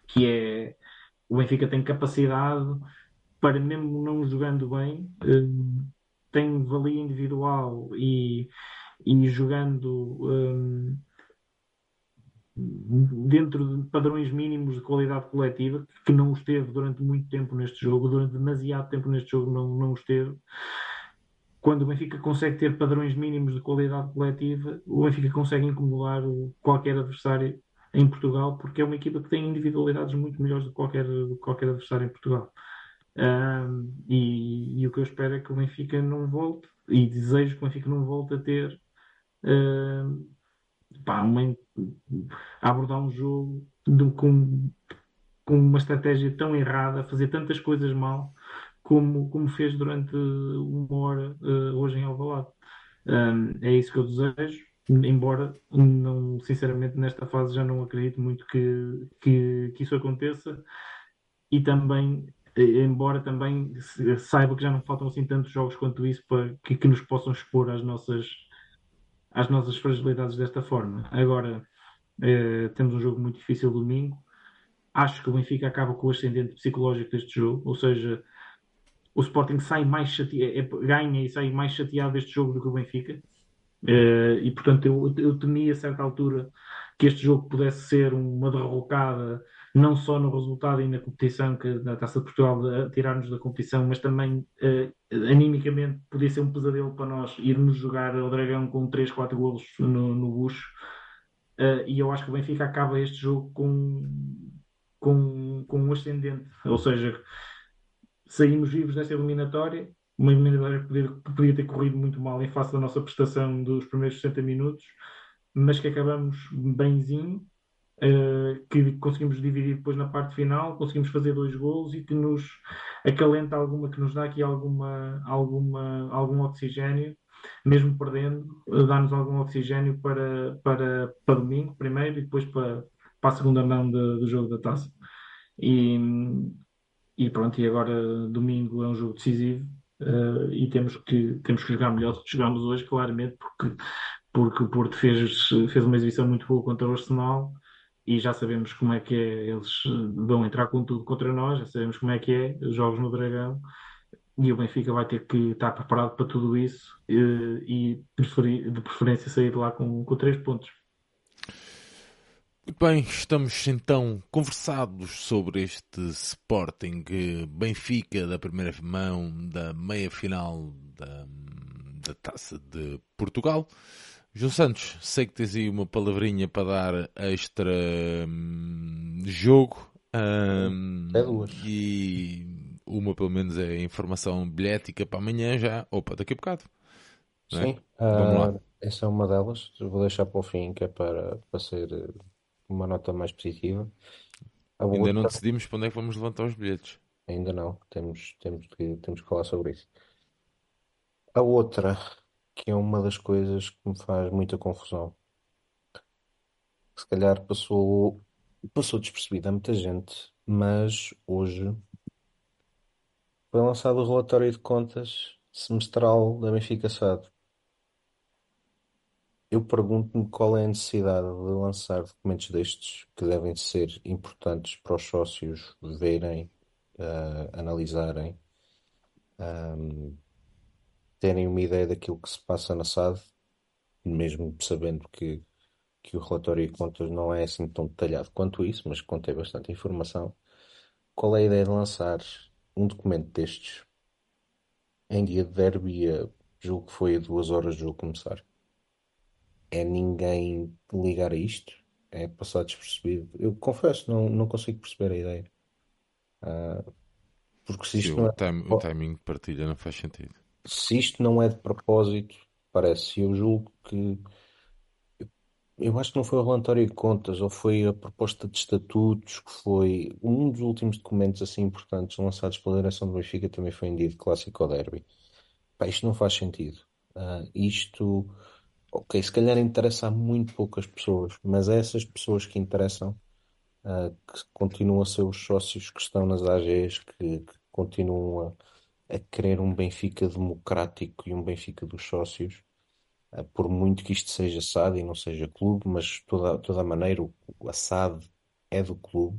que é o Benfica tem capacidade para mesmo não jogando bem, um, tem valia individual e, e jogando um, dentro de padrões mínimos de qualidade coletiva, que não os teve durante muito tempo neste jogo, durante demasiado tempo neste jogo não, não os teve. Quando o Benfica consegue ter padrões mínimos de qualidade coletiva, o Benfica consegue incomodar qualquer adversário em Portugal, porque é uma equipa que tem individualidades muito melhores do que qualquer, do que qualquer adversário em Portugal. Um, e, e, o que eu espero é que o Benfica não volte, e desejo que o Benfica não volte a ter um, pá, uma, a abordar um jogo de, com, com uma estratégia tão errada, fazer tantas coisas mal como, como fez durante uma hora uh, hoje em Alvalade. Um, é isso que eu desejo embora não, sinceramente nesta fase já não acredito muito que, que, que isso aconteça e também embora também saiba que já não faltam assim tantos jogos quanto isso para que, que nos possam expor às nossas às nossas fragilidades desta forma. Agora eh, temos um jogo muito difícil domingo. Acho que o Benfica acaba com o ascendente psicológico deste jogo, ou seja, o Sporting sai mais chateado, é, ganha e sai mais chateado deste jogo do que o Benfica. Uh, e portanto eu, eu temia a certa altura que este jogo pudesse ser uma derrocada não só no resultado e na competição que na Taça de Portugal tirar-nos da competição, mas também uh, animicamente podia ser um pesadelo para nós irmos jogar ao Dragão com 3, 4 golos no, no bucho. Uh, e eu acho que o Benfica acaba este jogo com, com, com um ascendente, ou seja, saímos vivos dessa eliminatória, uma eliminatória que podia, que podia ter corrido muito mal em face da nossa prestação dos primeiros 60 minutos, mas que acabamos benzinho, uh, que conseguimos dividir depois na parte final, conseguimos fazer dois golos e que nos acalenta alguma, que nos dá aqui alguma, alguma, algum oxigênio mesmo perdendo, dá-nos algum oxigênio para, para, para domingo, primeiro, e depois para, para a segunda mão de, do jogo da taça. E, e pronto, e agora domingo é um jogo decisivo uh, e temos que, temos que jogar melhor do que jogamos hoje, claramente, porque, porque o Porto fez, fez uma exibição muito boa contra o Arsenal e já sabemos como é que é, eles vão entrar com tudo contra nós, já sabemos como é que é, os jogos no Dragão e o Benfica vai ter que estar preparado para tudo isso e, eh, e preferir, de preferência sair de lá com, com três pontos. Muito bem, estamos então conversados sobre este Sporting Benfica da primeira mão da meia final da, da Taça de Portugal. João Santos, sei que tens aí uma palavrinha para dar extra hum, jogo. Hum, é duas. E uma pelo menos é informação bilhética para amanhã já, ou para daqui a bocado. É? Sim, Vamos lá. Uh, essa é uma delas. Vou deixar para o fim, que é para, para ser eh, uma nota mais positiva. A Ainda outra... não decidimos para onde é que vamos levantar os bilhetes. Ainda não, temos, temos, que, temos que falar sobre isso. A outra, que é uma das coisas que me faz muita confusão, se calhar passou, passou despercebida a muita gente, mas hoje foi lançado o relatório de contas semestral da Benfica SAD. Eu pergunto-me qual é a necessidade de lançar documentos destes que devem ser importantes para os sócios verem, uh, analisarem, um, ehm, terem uma ideia daquilo que se passa na SAD, mesmo sabendo que, que o relatório de contas não é assim tão detalhado quanto isso, mas contém bastante informação. Qual é a ideia de lançar um documento destes em dia de derby, julgo que foi a duas horas de jogo começar. É ninguém ligar a isto? É passar despercebido? Eu confesso, não, não consigo perceber a ideia. Uh, porque se isto Sim, não é... o, time, o timing de partilha não faz sentido. Se isto não é de propósito, parece, eu julgo que eu acho que não foi o relatório de contas, ou foi a proposta de estatutos, que foi um dos últimos documentos assim importantes lançados pela direção do Benfica, também foi em dia de Clássico Derby. Pá, isto não faz sentido. Uh, isto, ok, se calhar interessa a muito poucas pessoas, mas é essas pessoas que interessam, uh, que continuam a ser os sócios que estão nas AGs, que, que continuam a, a querer um Benfica democrático e um Benfica dos sócios eh, por muito que isto seja SAD e não seja clube, mas toda, toda a maneira a SAD é do clube,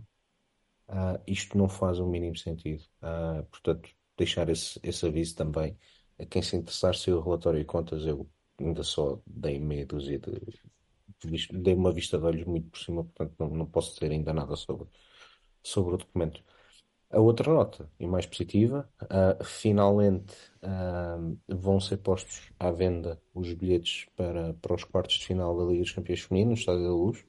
uh, isto não faz o mínimo sentido. Uh, portanto, deixar esse, esse aviso também a quem se interessar se o relatório de contas, eu ainda só dei meia dúzia de, de, dei uma vista de olhos muito por cima, portanto não, não posso dizer ainda nada sobre, sobre o documento. A outra nota, e mais positiva, uh, finalmente uh, vão ser postos à venda os bilhetes para, para os quartos de final da Liga dos Campeões Femininos, no Estádio da Luz,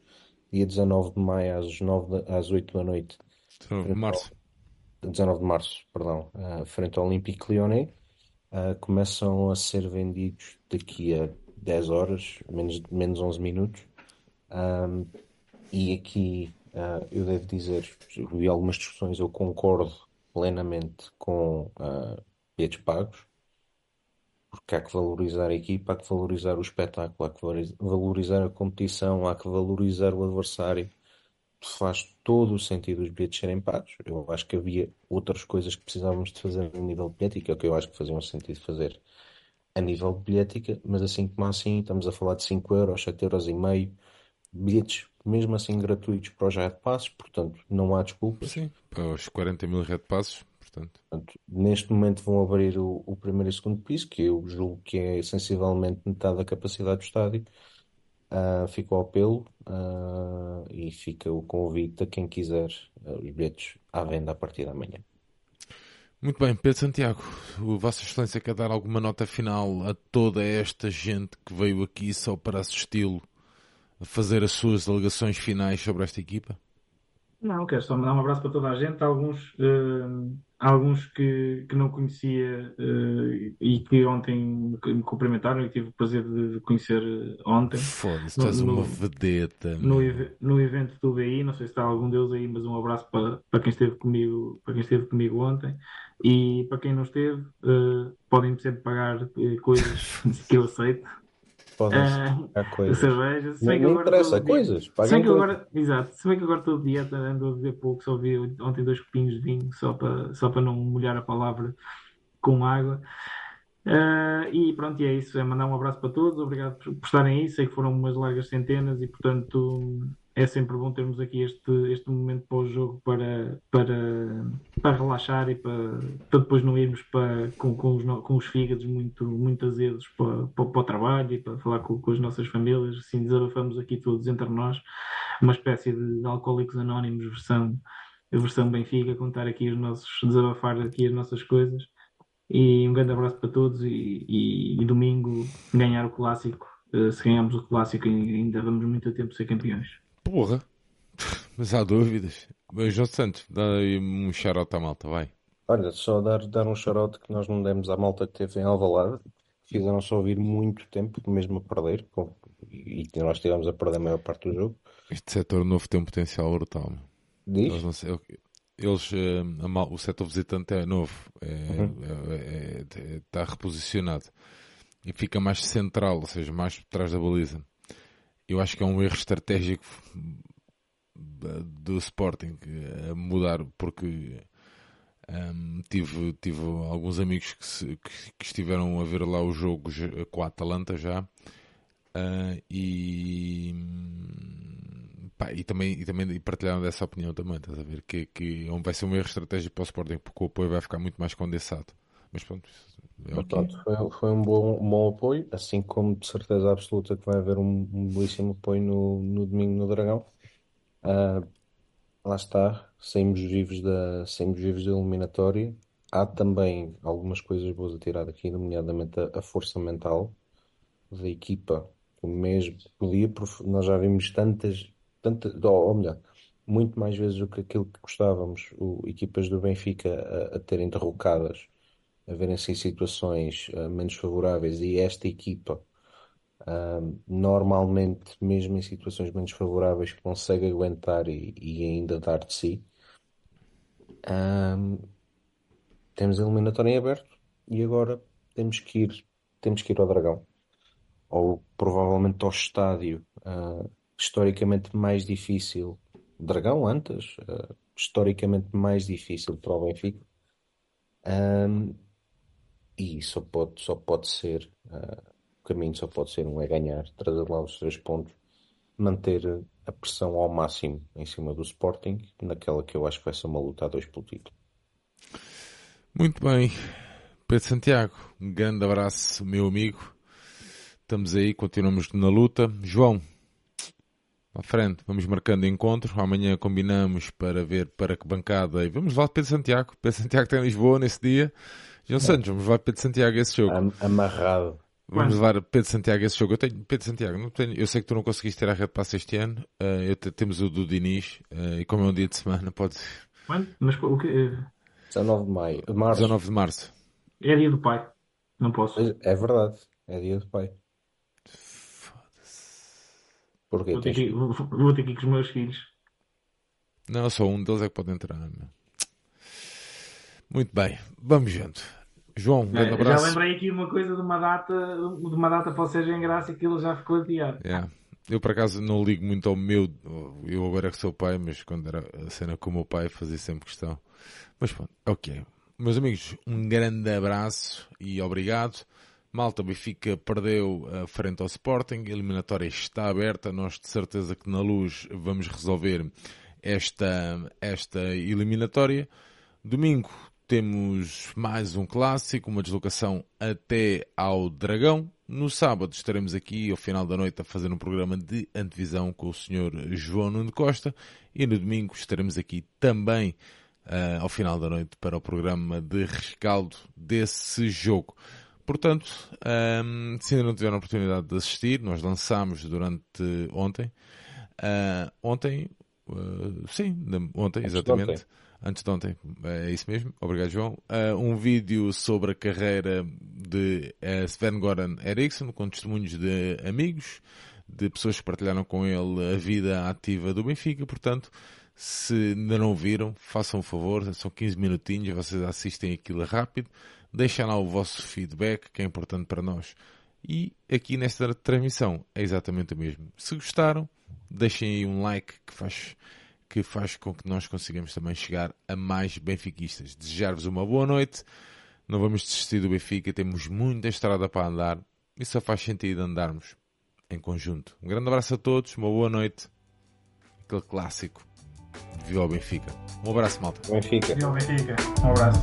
dia 19 de maio às, 9 de, às 8 da noite. 19 de março. Ao, 19 de março, perdão, uh, frente ao Olympique Lyonnais. Começam a ser vendidos daqui a 10 horas, menos, menos 11 minutos. e aqui Uh, eu devo dizer, vi algumas discussões, eu concordo plenamente com uh, bilhetes pagos, porque há que valorizar a equipa, há que valorizar o espetáculo, há que valorizar a competição, há que valorizar o adversário. Faz todo o sentido os bilhetes serem pagos. Eu acho que havia outras coisas que precisávamos de fazer a nível bilhética, que eu acho que faziam sentido fazer a nível bilhética, mas assim como assim, estamos a falar de 5 euros, 7 euros e meio, bilhetes mesmo assim gratuitos para os Red Passes, portanto não há desculpas. Sim, para os 40 mil Red Passes, portanto. portanto. Neste momento vão abrir o, o, primeiro e segundo piso, que eu julgo que é sensivelmente metade da capacidade do estádio. Uh, fica o apelo uh, e fica o convite a quem quiser uh, os bilhetes à venda a partir da manhã. Muito bem, Pedro Santiago, Vossa Excelência quer dar alguma nota final a toda esta gente que veio aqui só para assisti-lo fazer as suas alegações finais sobre esta equipa? Não, quero só mandar um abraço para toda a gente. Alguns, uh, alguns que, que não conhecia uh, e que ontem me cumprimentaram e tive o prazer de conhecer ontem. Foda-se, estás uma vedeta. No, no evento do BI, não sei se está algum deles aí, mas um abraço para, para quem esteve comigo, para quem esteve comigo ontem. E para quem não esteve, uh, podem sempre pagar coisas que eu aceito. Podem uh, coisas. Cerveja. Se não, não interessa, coisas. Se bem que agora, exato, se bem que agora estou de dieta, ando a beber pouco, só vi ontem dois copinhos de vinho, só para, só para não molhar a palavra com água. Uh, e pronto, e é isso. É mandar um abraço para todos. Obrigado por, por estarem aí. Sei que foram umas largas centenas e, portanto, é sempre bom termos aqui este, este momento pós-jogo para, para, para relaxar e para, para depois não irmos para, com, com, os, com os fígados muito, muito azedos para, para, para o trabalho e para falar com, com, as nossas famílias. Assim, desabafamos aqui todos entre nós, uma espécie de alcoólicos anónimos, versão, versão Benfica, contar aqui os nossos, desabafar aqui as nossas coisas. E um grande abraço para todos e, e, e domingo ganhar o clássico. Eh, se ganharmos o clássico, ainda vamos muito tempo ser campeões. Porra. Mas há dúvidas. Mas, João Santos, dá aí um shout à malta, vai. Olha, só dar, dar um shout que nós não demos à malta que teve em Alvalade. Fizeram só ouvir muito tempo, mesmo a perder. Com, e nós estivemos a perder a maior parte do jogo. Este setor novo tem um potencial brutal. Diz? Eles, não sei, eles eh, mal, o setor visitante é novo. É, uhum. é, é, é, está reposicionado. E fica mais central, ou seja, mais por trás da baliza eu acho que é um erro estratégico do Sporting a mudar, porque um, tive, tive alguns amigos que, se, que, que, estiveram a ver lá o jogo com a Atalanta já. Uh, e, pá, e também, e também partilharam dessa opinião também, estás a ver? Que, que vai ser um erro estratégico para o Sporting porque o apoio vai ficar muito mais condensado. Mas pronto, é Portanto, foi, foi um bom, um bom apoio, assim como de certeza absoluta que vai haver um, um belíssimo apoio no, no domingo no Dragão. Uh, lá está, saímos vivos da, saímos vivos da eliminatória. Há também algumas coisas boas a tirar daqui, nomeadamente a, a força mental da equipa. O mesmo podia, nós já vimos tantas, tantas, ou melhor, muito mais vezes do que aquilo que gostávamos, o, equipas do Benfica a, a terem derrocadas haverem-se situações uh, menos favoráveis e esta equipa uh, normalmente, mesmo em situações menos favoráveis, consegue aguentar e, e ainda dar de si. Um, temos a eliminatória em aberto e agora temos que ir, temos que ir ao Dragão. Ou provavelmente ao estádio uh, historicamente mais difícil. Dragão antes, historicamente mais difícil para o Benfica. Um, e só pode, só pode ser, uh, o caminho só pode ser um é ganhar, trazer lá os três pontos, manter a pressão ao máximo em cima do Sporting, naquela que eu acho que vai ser uma luta a dois pelo título. Muito bem, Pedro Santiago, um grande abraço, meu amigo. Estamos aí, continuamos na luta. João, à frente, vamos marcando encontro. Amanhã combinamos para ver para que bancada. E vamos lá, Pedro Santiago. Pedro Santiago tem Lisboa nesse dia. João Santos, vamos levar Pedro Santiago a esse jogo. Am amarrado. Vamos levar Pedro Santiago a esse jogo. Eu tenho, Pedro Santiago, não tenho, eu sei que tu não conseguiste ter a rede passe este ano. Uh, eu te, temos o do Diniz, uh, e como é um dia de semana, pode Quando? Mas o que? 19 de maio. Março. 19 de março. É dia do pai. Não posso. É verdade. É dia do pai. Foda-se. Porquê? Vou ter, que, vou, vou ter que ir com os meus filhos. Não, só um deles é que pode entrar. Meu. Muito bem, vamos junto. João, um grande é, abraço. Já lembrei aqui uma coisa de uma data, de uma data para o Sérgio em Graça que ele já ficou adiado. Yeah. Eu por acaso não ligo muito ao meu, eu agora que sou pai, mas quando era a cena com o meu pai fazia sempre questão. Mas pronto, ok. Meus amigos, um grande abraço e obrigado. Malta Benfica perdeu a frente ao Sporting, a eliminatória está aberta, nós de certeza que na luz vamos resolver esta, esta eliminatória. Domingo temos mais um clássico, uma deslocação até ao Dragão. No sábado estaremos aqui ao final da noite a fazer um programa de antevisão com o Sr. João Nuno Costa e no domingo estaremos aqui também uh, ao final da noite para o programa de rescaldo desse jogo. portanto, um, se ainda não tiveram a oportunidade de assistir, nós lançámos durante ontem. Uh, ontem, uh, sim, ontem, exatamente. Ontem. Antes de ontem, é isso mesmo. Obrigado, João. Uh, um vídeo sobre a carreira de Sven Goran Eriksson, com testemunhos de amigos, de pessoas que partilharam com ele a vida ativa do Benfica. Portanto, se ainda não viram, façam um favor, são 15 minutinhos, vocês assistem aquilo rápido, deixem lá o vosso feedback, que é importante para nós. E aqui nesta transmissão é exatamente o mesmo. Se gostaram, deixem aí um like que faz, que faz com que nós consigamos também chegar a mais benfiquistas. Desejar-vos uma boa noite. Não vamos desistir do Benfica, temos muita estrada para andar e só faz sentido andarmos em conjunto. Um grande abraço a todos, uma boa noite. Aquele clássico. Viva o Benfica. Um abraço, malta. Benfica. Viva o Benfica. Um abraço.